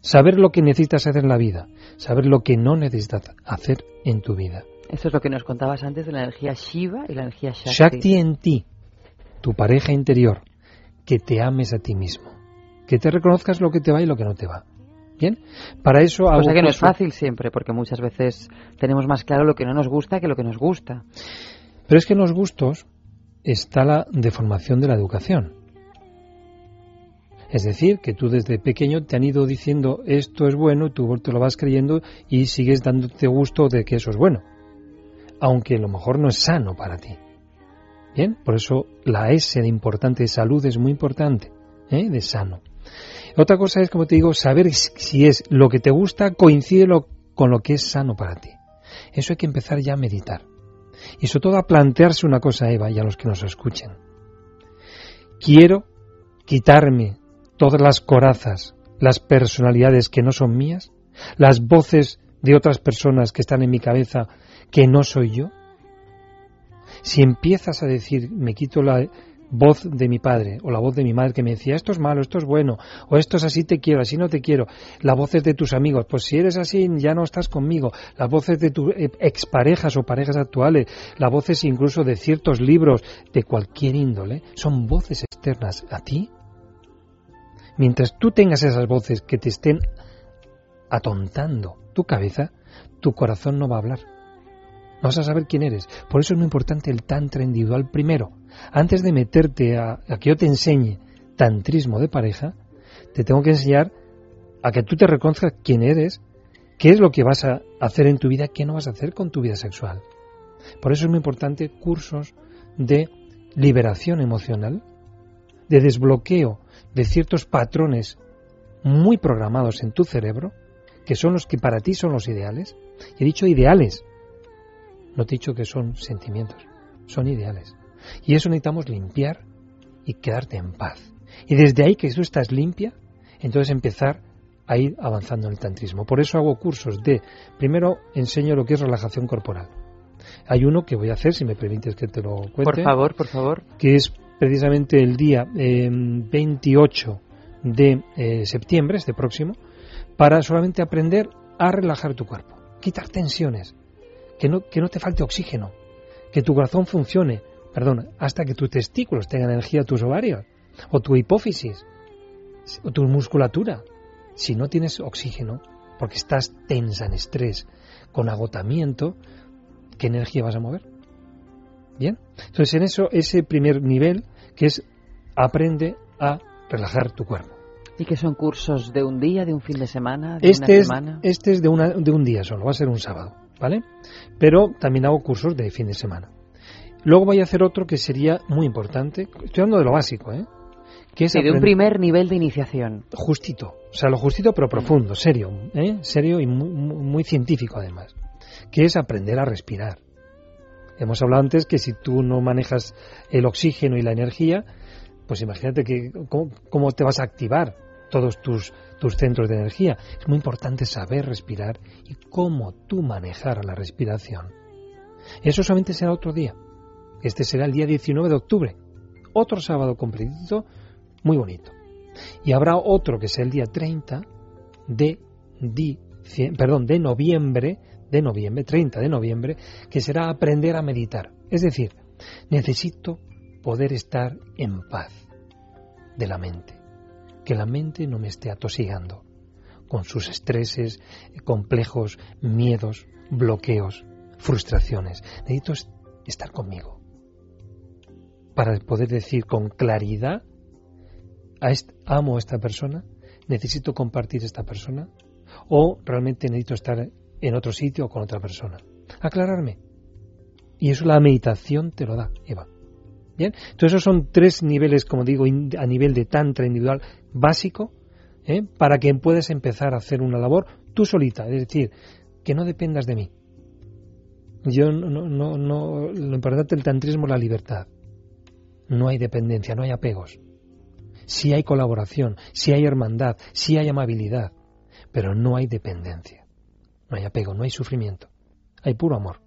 [SPEAKER 2] Saber lo que necesitas hacer en la vida, saber lo que no necesitas hacer en tu vida.
[SPEAKER 1] Esto es lo que nos contabas antes de la energía Shiva y la energía Shakti.
[SPEAKER 2] Shakti en ti, tu pareja interior, que te ames a ti mismo, que te reconozcas lo que te va y lo que no te va. ¿Bien? Para eso hago
[SPEAKER 1] Cosa que no es fácil siempre, porque muchas veces tenemos más claro lo que no nos gusta que lo que nos gusta.
[SPEAKER 2] Pero es que en los gustos está la deformación de la educación. Es decir, que tú desde pequeño te han ido diciendo esto es bueno, tú te lo vas creyendo y sigues dándote gusto de que eso es bueno. Aunque a lo mejor no es sano para ti. Bien, por eso la S de importante de salud es muy importante, ¿eh? de sano. Otra cosa es, como te digo, saber si es lo que te gusta coincide con lo que es sano para ti. Eso hay que empezar ya a meditar. Y sobre todo a plantearse una cosa, Eva, y a los que nos escuchen. Quiero quitarme todas las corazas, las personalidades que no son mías, las voces de otras personas que están en mi cabeza que no soy yo? Si empiezas a decir, me quito la voz de mi padre o la voz de mi madre que me decía, esto es malo, esto es bueno, o esto es así te quiero, así no te quiero, las voces de tus amigos, pues si eres así ya no estás conmigo, las voces de tus eh, exparejas o parejas actuales, las voces incluso de ciertos libros de cualquier índole, son voces externas a ti. Mientras tú tengas esas voces que te estén atontando tu cabeza, tu corazón no va a hablar. Vas a saber quién eres. Por eso es muy importante el tantra individual primero. Antes de meterte a, que yo te enseñe tantrismo de pareja, te tengo que enseñar a que tú te reconozcas quién eres, qué es lo que vas a hacer en tu vida, qué no vas a hacer con tu vida sexual. Por eso es muy importante cursos de liberación emocional, de desbloqueo de ciertos patrones muy programados en tu cerebro, que son los que para ti son los ideales. He dicho ideales, no te he dicho que son sentimientos, son ideales. Y eso necesitamos limpiar y quedarte en paz. Y desde ahí que tú estás limpia, entonces empezar a ir avanzando en el tantrismo. Por eso hago cursos de, primero enseño lo que es relajación corporal. Hay uno que voy a hacer, si me permites que te lo cuente.
[SPEAKER 1] Por favor, por favor.
[SPEAKER 2] Que es precisamente el día 28 eh, de eh, septiembre, este próximo, para solamente aprender a relajar tu cuerpo, quitar tensiones, que no, que no te falte oxígeno, que tu corazón funcione, perdón, hasta que tus testículos tengan energía, tus ovarios, o tu hipófisis, o tu musculatura. Si no tienes oxígeno, porque estás tensa en estrés, con agotamiento, ¿qué energía vas a mover? Bien, entonces en eso, ese primer nivel, que es aprende a relajar tu cuerpo.
[SPEAKER 1] ¿Y que son cursos de un día, de un fin de semana,
[SPEAKER 2] de este
[SPEAKER 1] una
[SPEAKER 2] es,
[SPEAKER 1] semana?
[SPEAKER 2] Este es de, una, de un día solo, va a ser un sábado, ¿vale? Pero también hago cursos de fin de semana. Luego voy a hacer otro que sería muy importante, estoy hablando de lo básico, ¿eh?
[SPEAKER 1] Que es de un primer nivel de iniciación.
[SPEAKER 2] Justito, o sea, lo justito pero profundo, serio, ¿eh? Serio y muy, muy científico además, que es aprender a respirar. Hemos hablado antes que si tú no manejas el oxígeno y la energía, pues imagínate que cómo, cómo te vas a activar todos tus, tus centros de energía. Es muy importante saber respirar y cómo tú manejar la respiración. Eso solamente será otro día. Este será el día 19 de octubre. Otro sábado completito, muy bonito. Y habrá otro que sea el día 30 de, perdón, de noviembre, de noviembre, 30 de noviembre, que será aprender a meditar. Es decir, necesito poder estar en paz de la mente que la mente no me esté atosigando con sus estreses, complejos, miedos, bloqueos, frustraciones. Necesito estar conmigo para poder decir con claridad, amo a esta persona, necesito compartir esta persona o realmente necesito estar en otro sitio o con otra persona. Aclararme. Y eso la meditación te lo da, Eva. Bien, entonces esos son tres niveles, como digo, a nivel de tantra individual básico, ¿eh? para que puedas empezar a hacer una labor tú solita, es decir, que no dependas de mí. Yo no, no, no, lo importante del tantrismo es la libertad. No hay dependencia, no hay apegos. Sí hay colaboración, sí hay hermandad, sí hay amabilidad, pero no hay dependencia. No hay apego, no hay sufrimiento. Hay puro amor.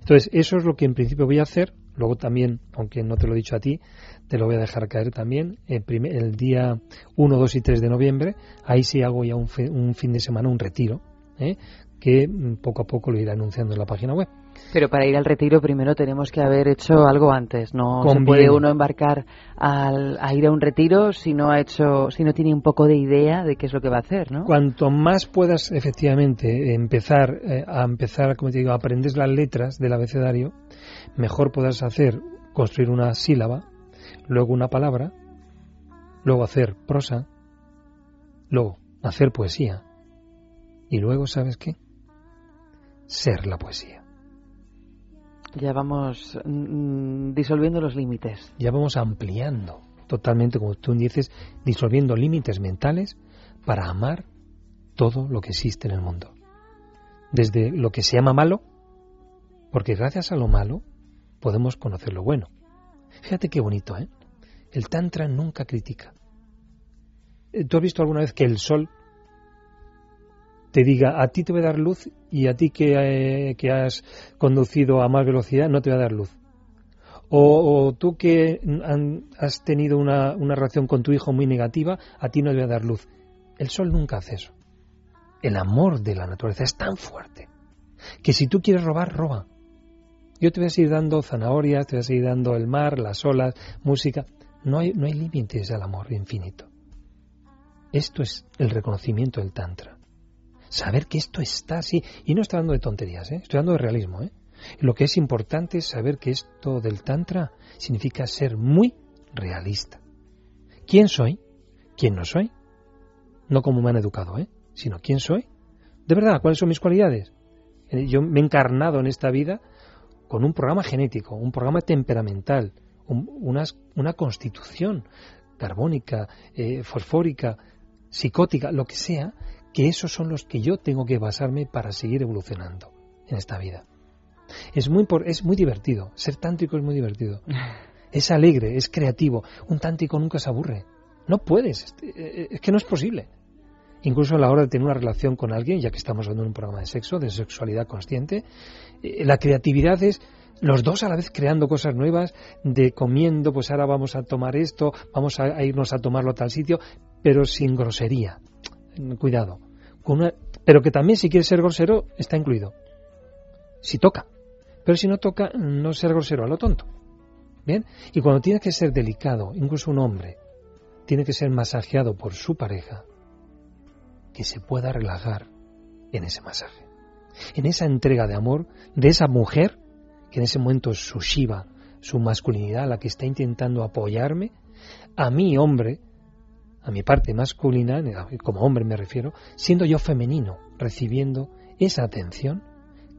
[SPEAKER 2] Entonces, eso es lo que en principio voy a hacer Luego también, aunque no te lo he dicho a ti, te lo voy a dejar caer también, el, día 1, 2 y 3 de noviembre, ahí sí hago ya un, un fin de semana, un retiro, ¿eh? que mm, poco a poco lo iré anunciando en la página web.
[SPEAKER 1] Pero para ir al retiro primero tenemos que haber hecho algo antes. No se puede uno embarcar al, a ir a un retiro si no ha hecho, si no tiene un poco de idea de qué es lo que va a hacer, ¿no?
[SPEAKER 2] Cuanto más puedas efectivamente empezar eh, a empezar, como te digo, a aprender las letras del abecedario, mejor podrás hacer construir una sílaba, luego una palabra, luego hacer prosa, luego hacer poesía y luego, ¿sabes qué? Ser la poesía.
[SPEAKER 1] Ya vamos mm, disolviendo los límites.
[SPEAKER 2] Ya vamos ampliando totalmente, como tú dices, disolviendo límites mentales para amar todo lo que existe en el mundo. Desde lo que se llama malo, porque gracias a lo malo podemos conocer lo bueno. Fíjate qué bonito, ¿eh? El Tantra nunca critica. Eh, ¿Tú has visto alguna vez que el sol te diga a ti te voy a dar luz y a ti que, eh, que has conducido a más velocidad no te voy a dar luz? O, tú que has tenido una, una relación con tu hijo muy negativa, a ti no te voy a dar luz. El sol nunca hace eso. El amor de la naturaleza es tan fuerte que si tú quieres robar, roba. Yo te voy a seguir dando zanahorias, te voy a seguir dando el mar, las olas, música. No hay, no hay límites al amor infinito. Esto es el reconocimiento del Tantra. Saber que esto está así. Y no estoy hablando de tonterías, ¿eh? estoy hablando de realismo. ¿eh? Lo que es importante es saber que esto del Tantra significa ser muy realista. ¿Quién soy? ¿Quién no soy? No como me han educado, ¿eh? sino quién soy. De verdad, ¿cuáles son mis cualidades? Eh, Yo me he encarnado en esta vida con un programa genético, un programa temperamental, un- unas- una constitución carbónica, eh, fosfórica, psicótica, lo que sea, que esos son los que yo tengo que basarme para seguir evolucionando en esta vida. Es muy, por- es muy divertido, ser tántrico es muy divertido. (laughs) Es alegre, es creativo. Un tántrico nunca se aburre. No puedes, es- eh, es que no es posible. Incluso a la hora de tener una relación con alguien, ya que estamos hablando de un programa de sexo, de sexualidad consciente, eh, la creatividad es los dos a la vez creando cosas nuevas, de comiendo, pues ahora vamos a tomar esto, vamos a, irnos a tomarlo a tal sitio, pero sin grosería. Mm, Cuidado. Con una- pero que también si quieres ser grosero, está incluido. Si toca. Pero si no toca, no ser grosero a lo tonto. ¿Bien? Y cuando tienes que ser delicado, incluso un hombre, tiene que ser masajeado por su pareja, que se pueda relajar en ese masaje. En esa entrega de amor de esa mujer, que en ese momento es su Shiva, su masculinidad, la que está intentando apoyarme, a mi hombre, a mi parte masculina, como hombre me refiero, siendo yo femenino, recibiendo esa atención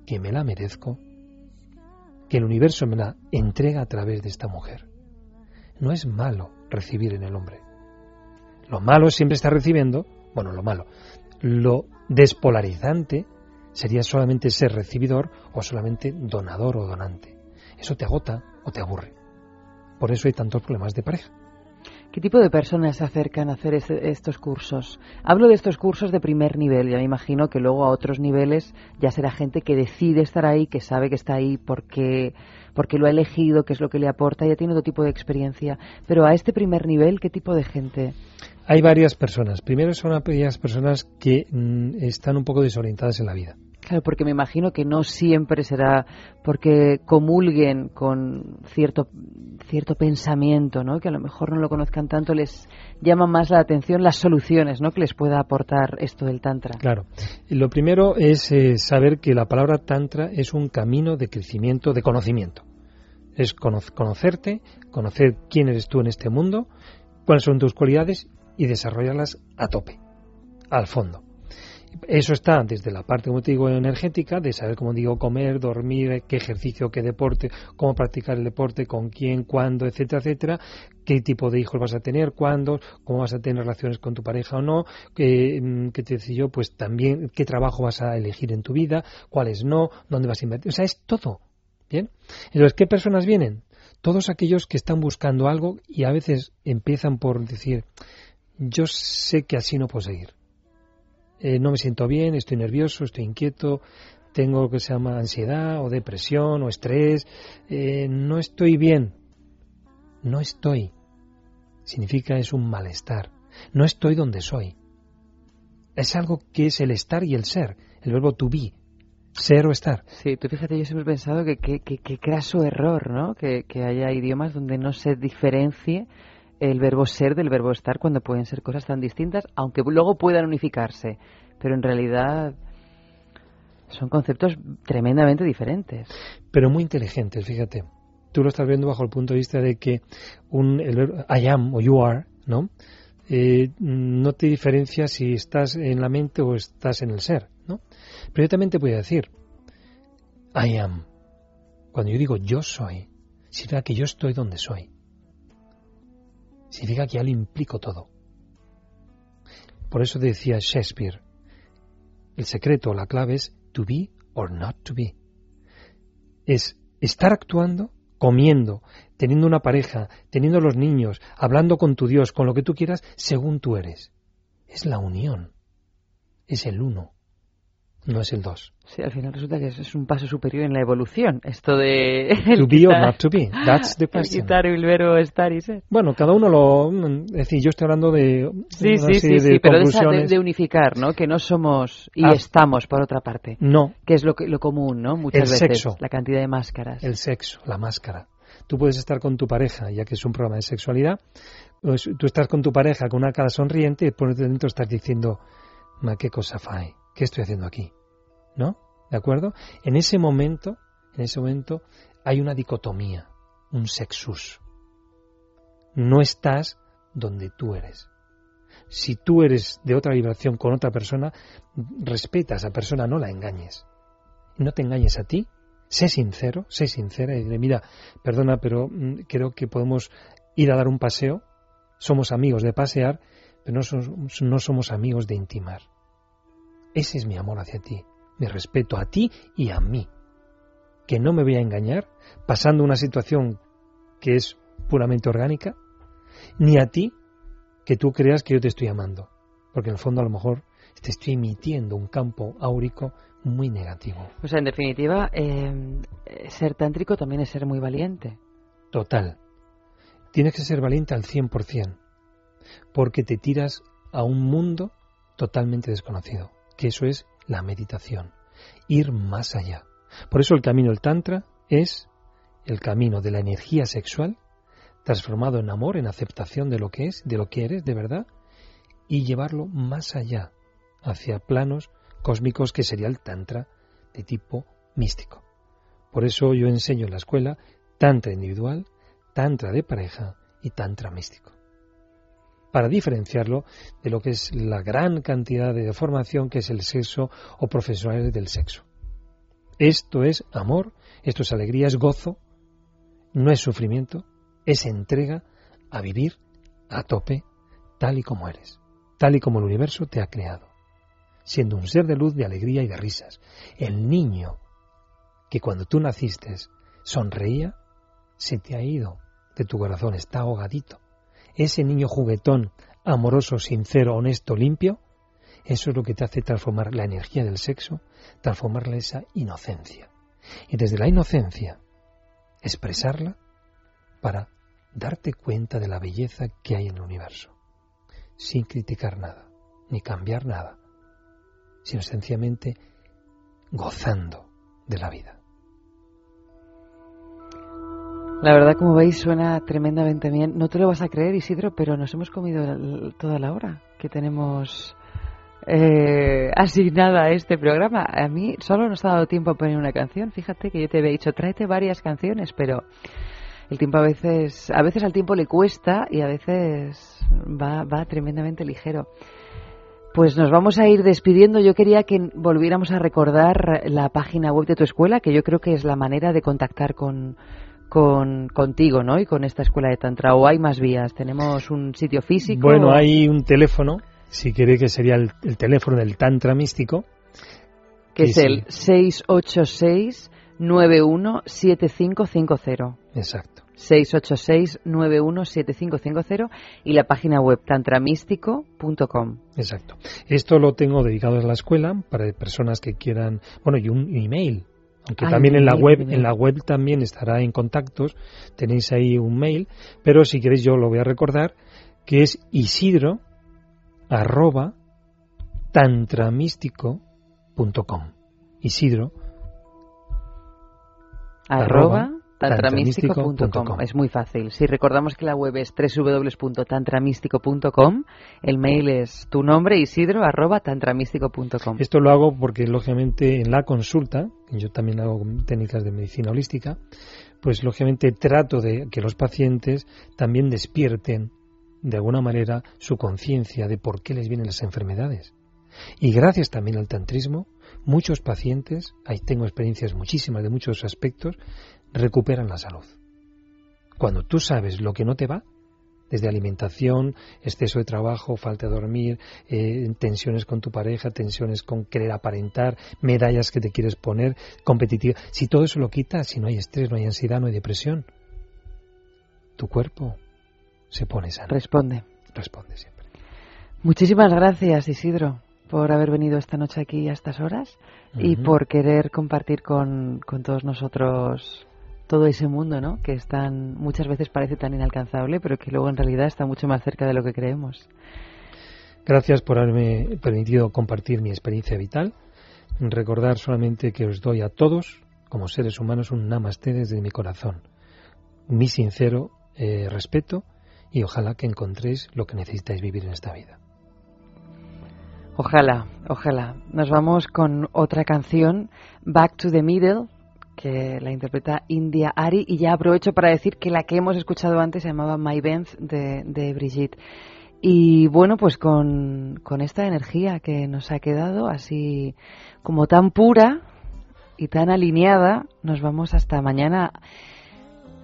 [SPEAKER 2] que me la merezco, que el universo me la entrega a través de esta mujer. No es malo recibir en el hombre. Lo malo siempre estar recibiendo, bueno, lo malo, lo despolarizante sería solamente ser recibidor o solamente donador o donante. Eso te agota o te aburre. Por eso hay tantos problemas de pareja.
[SPEAKER 1] ¿Qué tipo de personas se acercan a hacer estos cursos? Hablo de estos cursos de primer nivel. Ya me imagino que luego a otros niveles ya será gente que decide estar ahí, que sabe que está ahí porque, porque lo ha elegido, que es lo que le aporta, ya tiene otro tipo de experiencia. Pero a este primer nivel, ¿qué tipo de gente?
[SPEAKER 2] Hay varias personas. Primero son aquellas personas que mm, están un poco desorientadas en la vida.
[SPEAKER 1] Claro, porque me imagino que no siempre será porque comulguen con cierto cierto pensamiento, ¿no? Que a lo mejor no lo conozcan tanto, les llama más la atención las soluciones, ¿no? Que les pueda aportar esto del tantra.
[SPEAKER 2] Claro. Lo primero es eh, saber que la palabra tantra es un camino de crecimiento, de conocimiento. Es cono- conocerte, conocer quién eres tú en este mundo, cuáles son tus cualidades y desarrollarlas a tope, al fondo. Eso está desde la parte, como te digo, energética, de saber, como digo, comer, dormir, qué ejercicio, qué deporte, cómo practicar el deporte, con quién, cuándo, etcétera, etcétera, qué tipo de hijos vas a tener, cuándo, cómo vas a tener relaciones con tu pareja o no, mm, qué te decía yo, pues también qué trabajo vas a elegir en tu vida, cuáles no, dónde vas a invertir. O sea, es todo. ¿Bien? Entonces, ¿qué personas vienen? Todos aquellos que están buscando algo y a veces empiezan por decir, yo sé que así no puedo seguir eh, no me siento bien, estoy nervioso, estoy inquieto, tengo lo que se llama ansiedad o depresión o estrés, eh, no estoy bien. No estoy. Significa es un malestar. No estoy donde soy. Es algo que es el estar y el ser, el verbo to be, ser o estar.
[SPEAKER 1] Sí, tú fíjate, yo siempre he pensado que qué que, que craso error, ¿no? Que, que haya idiomas donde no se diferencie el verbo ser del verbo estar cuando pueden ser cosas tan distintas, aunque luego puedan unificarse. Pero en realidad son conceptos tremendamente diferentes.
[SPEAKER 2] Pero muy inteligentes, fíjate. Tú lo estás viendo bajo el punto de vista de que un, el verbo I am o you are, ¿no? Eh, no te diferencia si estás en la mente o estás en el ser, ¿no? Pero yo también te voy a decir, I am. Cuando yo digo yo soy, significa que yo estoy donde soy. Significa que ya lo implico todo. Por eso decía Shakespeare, el secreto, la clave es to be or not to be. Es estar actuando comiendo, teniendo una pareja, teniendo los niños, hablando con tu Dios, con lo que tú quieras, según tú eres. Es la unión. Es el uno. No es el dos.
[SPEAKER 1] Sí, al final resulta que es un paso superior en la evolución. Esto de... (laughs)
[SPEAKER 2] To be or not to be. That's the
[SPEAKER 1] el
[SPEAKER 2] question.
[SPEAKER 1] quitar el verbo estar y ser.
[SPEAKER 2] Bueno, cada uno lo... Es decir, yo estoy hablando de...
[SPEAKER 1] Sí, sí, sí,
[SPEAKER 2] de
[SPEAKER 1] sí, pero de, unificar, ¿no? Que no somos y
[SPEAKER 2] Ah.
[SPEAKER 1] estamos, por otra parte.
[SPEAKER 2] No,
[SPEAKER 1] Que es lo, que- lo común, ¿no? Muchas
[SPEAKER 2] El
[SPEAKER 1] veces.
[SPEAKER 2] sexo.
[SPEAKER 1] La cantidad de máscaras.
[SPEAKER 2] el sexo, la máscara. Tú puedes estar con tu pareja, ya que es un programa de sexualidad, pues, tú estás con tu pareja con una cara sonriente y por dentro estás diciendo, ma, qué cosa fai, ¿qué estoy haciendo aquí? ¿No? ¿De acuerdo? En ese momento, en ese momento hay una dicotomía, un sexus. No estás donde tú eres. Si tú eres de otra vibración con otra persona, respeta a esa persona, no la engañes. No te engañes a ti, sé sincero, sé sincera y dile, mira, perdona, pero mm, creo que podemos ir a dar un paseo, somos amigos de pasear, pero no somos, no somos amigos de intimar. Ese es mi amor hacia ti, mi respeto a ti y a mí. Que no me voy a engañar pasando una situación que es puramente orgánica, ni a ti que tú creas que yo te estoy amando, porque en el fondo a lo mejor te estoy emitiendo un campo áurico muy negativo.
[SPEAKER 1] O sea, en definitiva, eh, ser tántrico también es ser muy valiente.
[SPEAKER 2] Total. Tienes que ser valiente al 100%, porque te tiras a un mundo totalmente desconocido, que eso es la meditación, ir más allá. Por eso el camino del Tantra es el camino de la energía sexual transformado en amor, en aceptación de lo que es, de lo que eres de verdad, y llevarlo más allá, hacia planos cósmicos que sería el Tantra de tipo místico. Por eso yo enseño en la escuela Tantra individual, Tantra de pareja y Tantra místico. Para diferenciarlo de lo que es la gran cantidad de formación que es el sexo o profesionales del sexo. Esto es amor, esto es alegría, es gozo, no es sufrimiento, es entrega a vivir a tope tal y como eres, tal y como el universo te ha creado, siendo un ser de luz, de alegría y de risas. El niño que cuando tú naciste sonreía, se te ha ido de tu corazón, está ahogadito. Ese niño juguetón, amoroso, sincero, honesto, limpio, eso es lo que te hace transformar la energía del sexo, transformarla esa inocencia. Y desde la inocencia, expresarla para darte cuenta de la belleza que hay en el universo, sin criticar nada, ni cambiar nada, sino sencillamente gozando de la vida.
[SPEAKER 1] La verdad, como veis, suena tremendamente bien. No te lo vas a creer, Isidro, pero nos hemos comido toda la hora que tenemos eh, asignada a este programa. A mí solo nos ha dado tiempo a poner una canción. Fíjate que yo te había dicho, tráete varias canciones, pero el tiempo a veces, a veces al tiempo le cuesta y a veces va, va tremendamente ligero. Pues nos vamos a ir despidiendo. Yo quería que volviéramos a recordar la página web de tu escuela, que yo creo que es la manera de contactar con, con contigo, ¿no? Y con esta escuela de tantra. ¿O hay más vías? ¿Tenemos un sitio físico?
[SPEAKER 2] Bueno,
[SPEAKER 1] o-
[SPEAKER 2] hay un teléfono, si quiere que sería el, el teléfono del Tantra místico,
[SPEAKER 1] que
[SPEAKER 2] sí,
[SPEAKER 1] es el 686-917550.
[SPEAKER 2] exacto.
[SPEAKER 1] 686-917550 y la página web tantramístico.com.
[SPEAKER 2] Exacto. Esto lo tengo dedicado a la escuela para personas que quieran, bueno, y un email.
[SPEAKER 1] Ah,
[SPEAKER 2] también en la web, en la web también estará en contactos, tenéis ahí un mail, pero si queréis yo lo voy a recordar, que es isidro arroba tantramístico.com. Isidro
[SPEAKER 1] Arroba.
[SPEAKER 2] tantramístico.com.
[SPEAKER 1] Es muy fácil. Si recordamos que la web es www.tantramístico.com, el mail es tu nombre, Isidro, arroba tantramístico.com.
[SPEAKER 2] Esto lo hago porque, lógicamente, en la consulta, yo también hago técnicas de medicina holística, pues, lógicamente, trato de que los pacientes también despierten, de alguna manera, su conciencia de por qué les vienen las enfermedades. Y gracias también al tantrismo, muchos pacientes, ahí tengo experiencias muchísimas de muchos aspectos, recuperan la salud. Cuando tú sabes lo que no te va, desde alimentación, exceso de trabajo, falta de dormir, eh, tensiones con tu pareja, tensiones con querer aparentar, medallas que te quieres poner, competitiva. Si todo eso lo quitas, si no hay estrés, no hay ansiedad, no hay depresión, tu cuerpo se pone sano.
[SPEAKER 1] Responde.
[SPEAKER 2] Responde siempre.
[SPEAKER 1] Muchísimas gracias, Isidro, por haber venido esta noche aquí a estas horas y por querer compartir con, con todos nosotros todo ese mundo, ¿no? Que es tan, muchas veces parece tan inalcanzable, pero que luego en realidad está mucho más cerca de lo que creemos.
[SPEAKER 2] Gracias por haberme permitido compartir mi experiencia vital. Recordar solamente que os doy a todos, como seres humanos, un namaste desde mi corazón. Mi sincero eh, respeto y ojalá que encontréis lo que necesitáis vivir en esta vida.
[SPEAKER 1] Ojalá, ojalá. Nos vamos con otra canción, Back to the Middle, que la interpreta India Ari. Y ya aprovecho para decir que la que hemos escuchado antes se llamaba My Benz de, de Brigitte. Y bueno, pues con, con esta energía que nos ha quedado, así como tan pura y tan alineada, nos vamos hasta mañana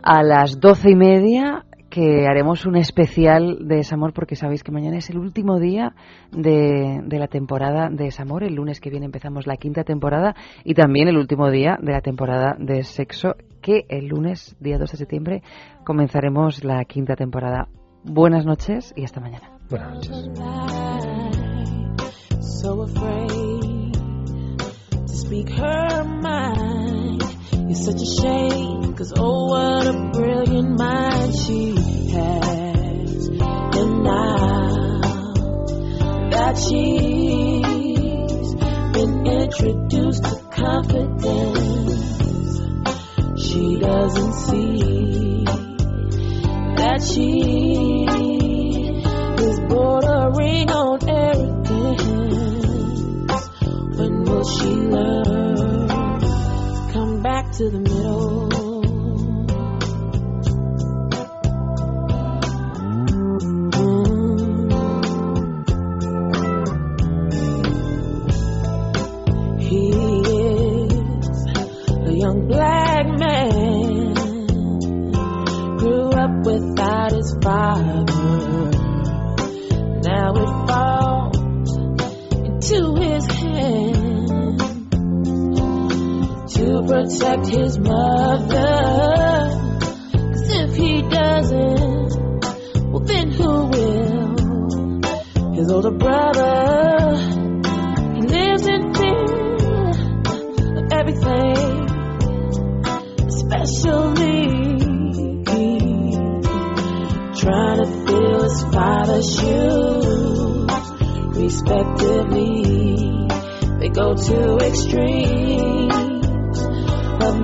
[SPEAKER 1] a las doce y media que haremos un especial de Desamor porque sabéis que mañana es el último día de, de la temporada de Desamor. El lunes que viene empezamos la quinta temporada y también el último día de la temporada de Sexo que el lunes, día 2 de septiembre, comenzaremos la quinta temporada. Buenas noches y hasta mañana.
[SPEAKER 2] Buenas noches.
[SPEAKER 10] It's such a shame, cause oh, what a brilliant mind she has. And now that she's been introduced to confidence, she doesn't see that she is bordering on arrogance. When will she learn? To the middle. Mm. He is a young black man grew up without his father. Now it falls to protect his mother. Cause if he doesn't, well then who will? His older brother, he lives in fear of everything, especially trying to fill his father's shoes. Respectively, they go to extremes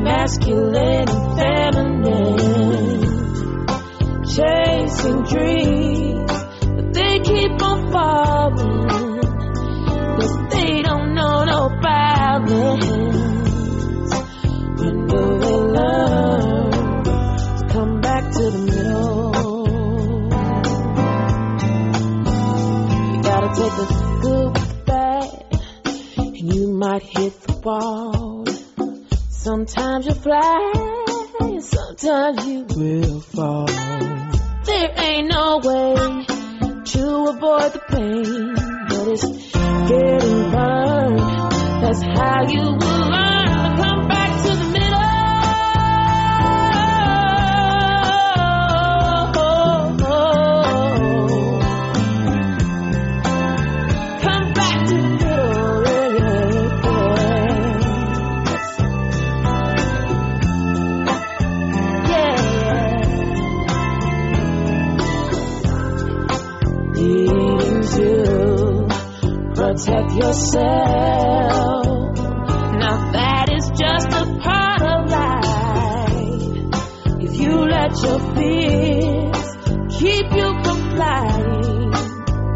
[SPEAKER 10] masculine and feminine, chasing dreams, but they keep on falling. Cause they don't know no balance. When will they learn to come back to the middle? You gotta take the good with the bad, and you might hit the wall. Sometimes you fly, sometimes you will fall. There ain't no way to avoid the pain, but it's getting burned. That's how you yourself.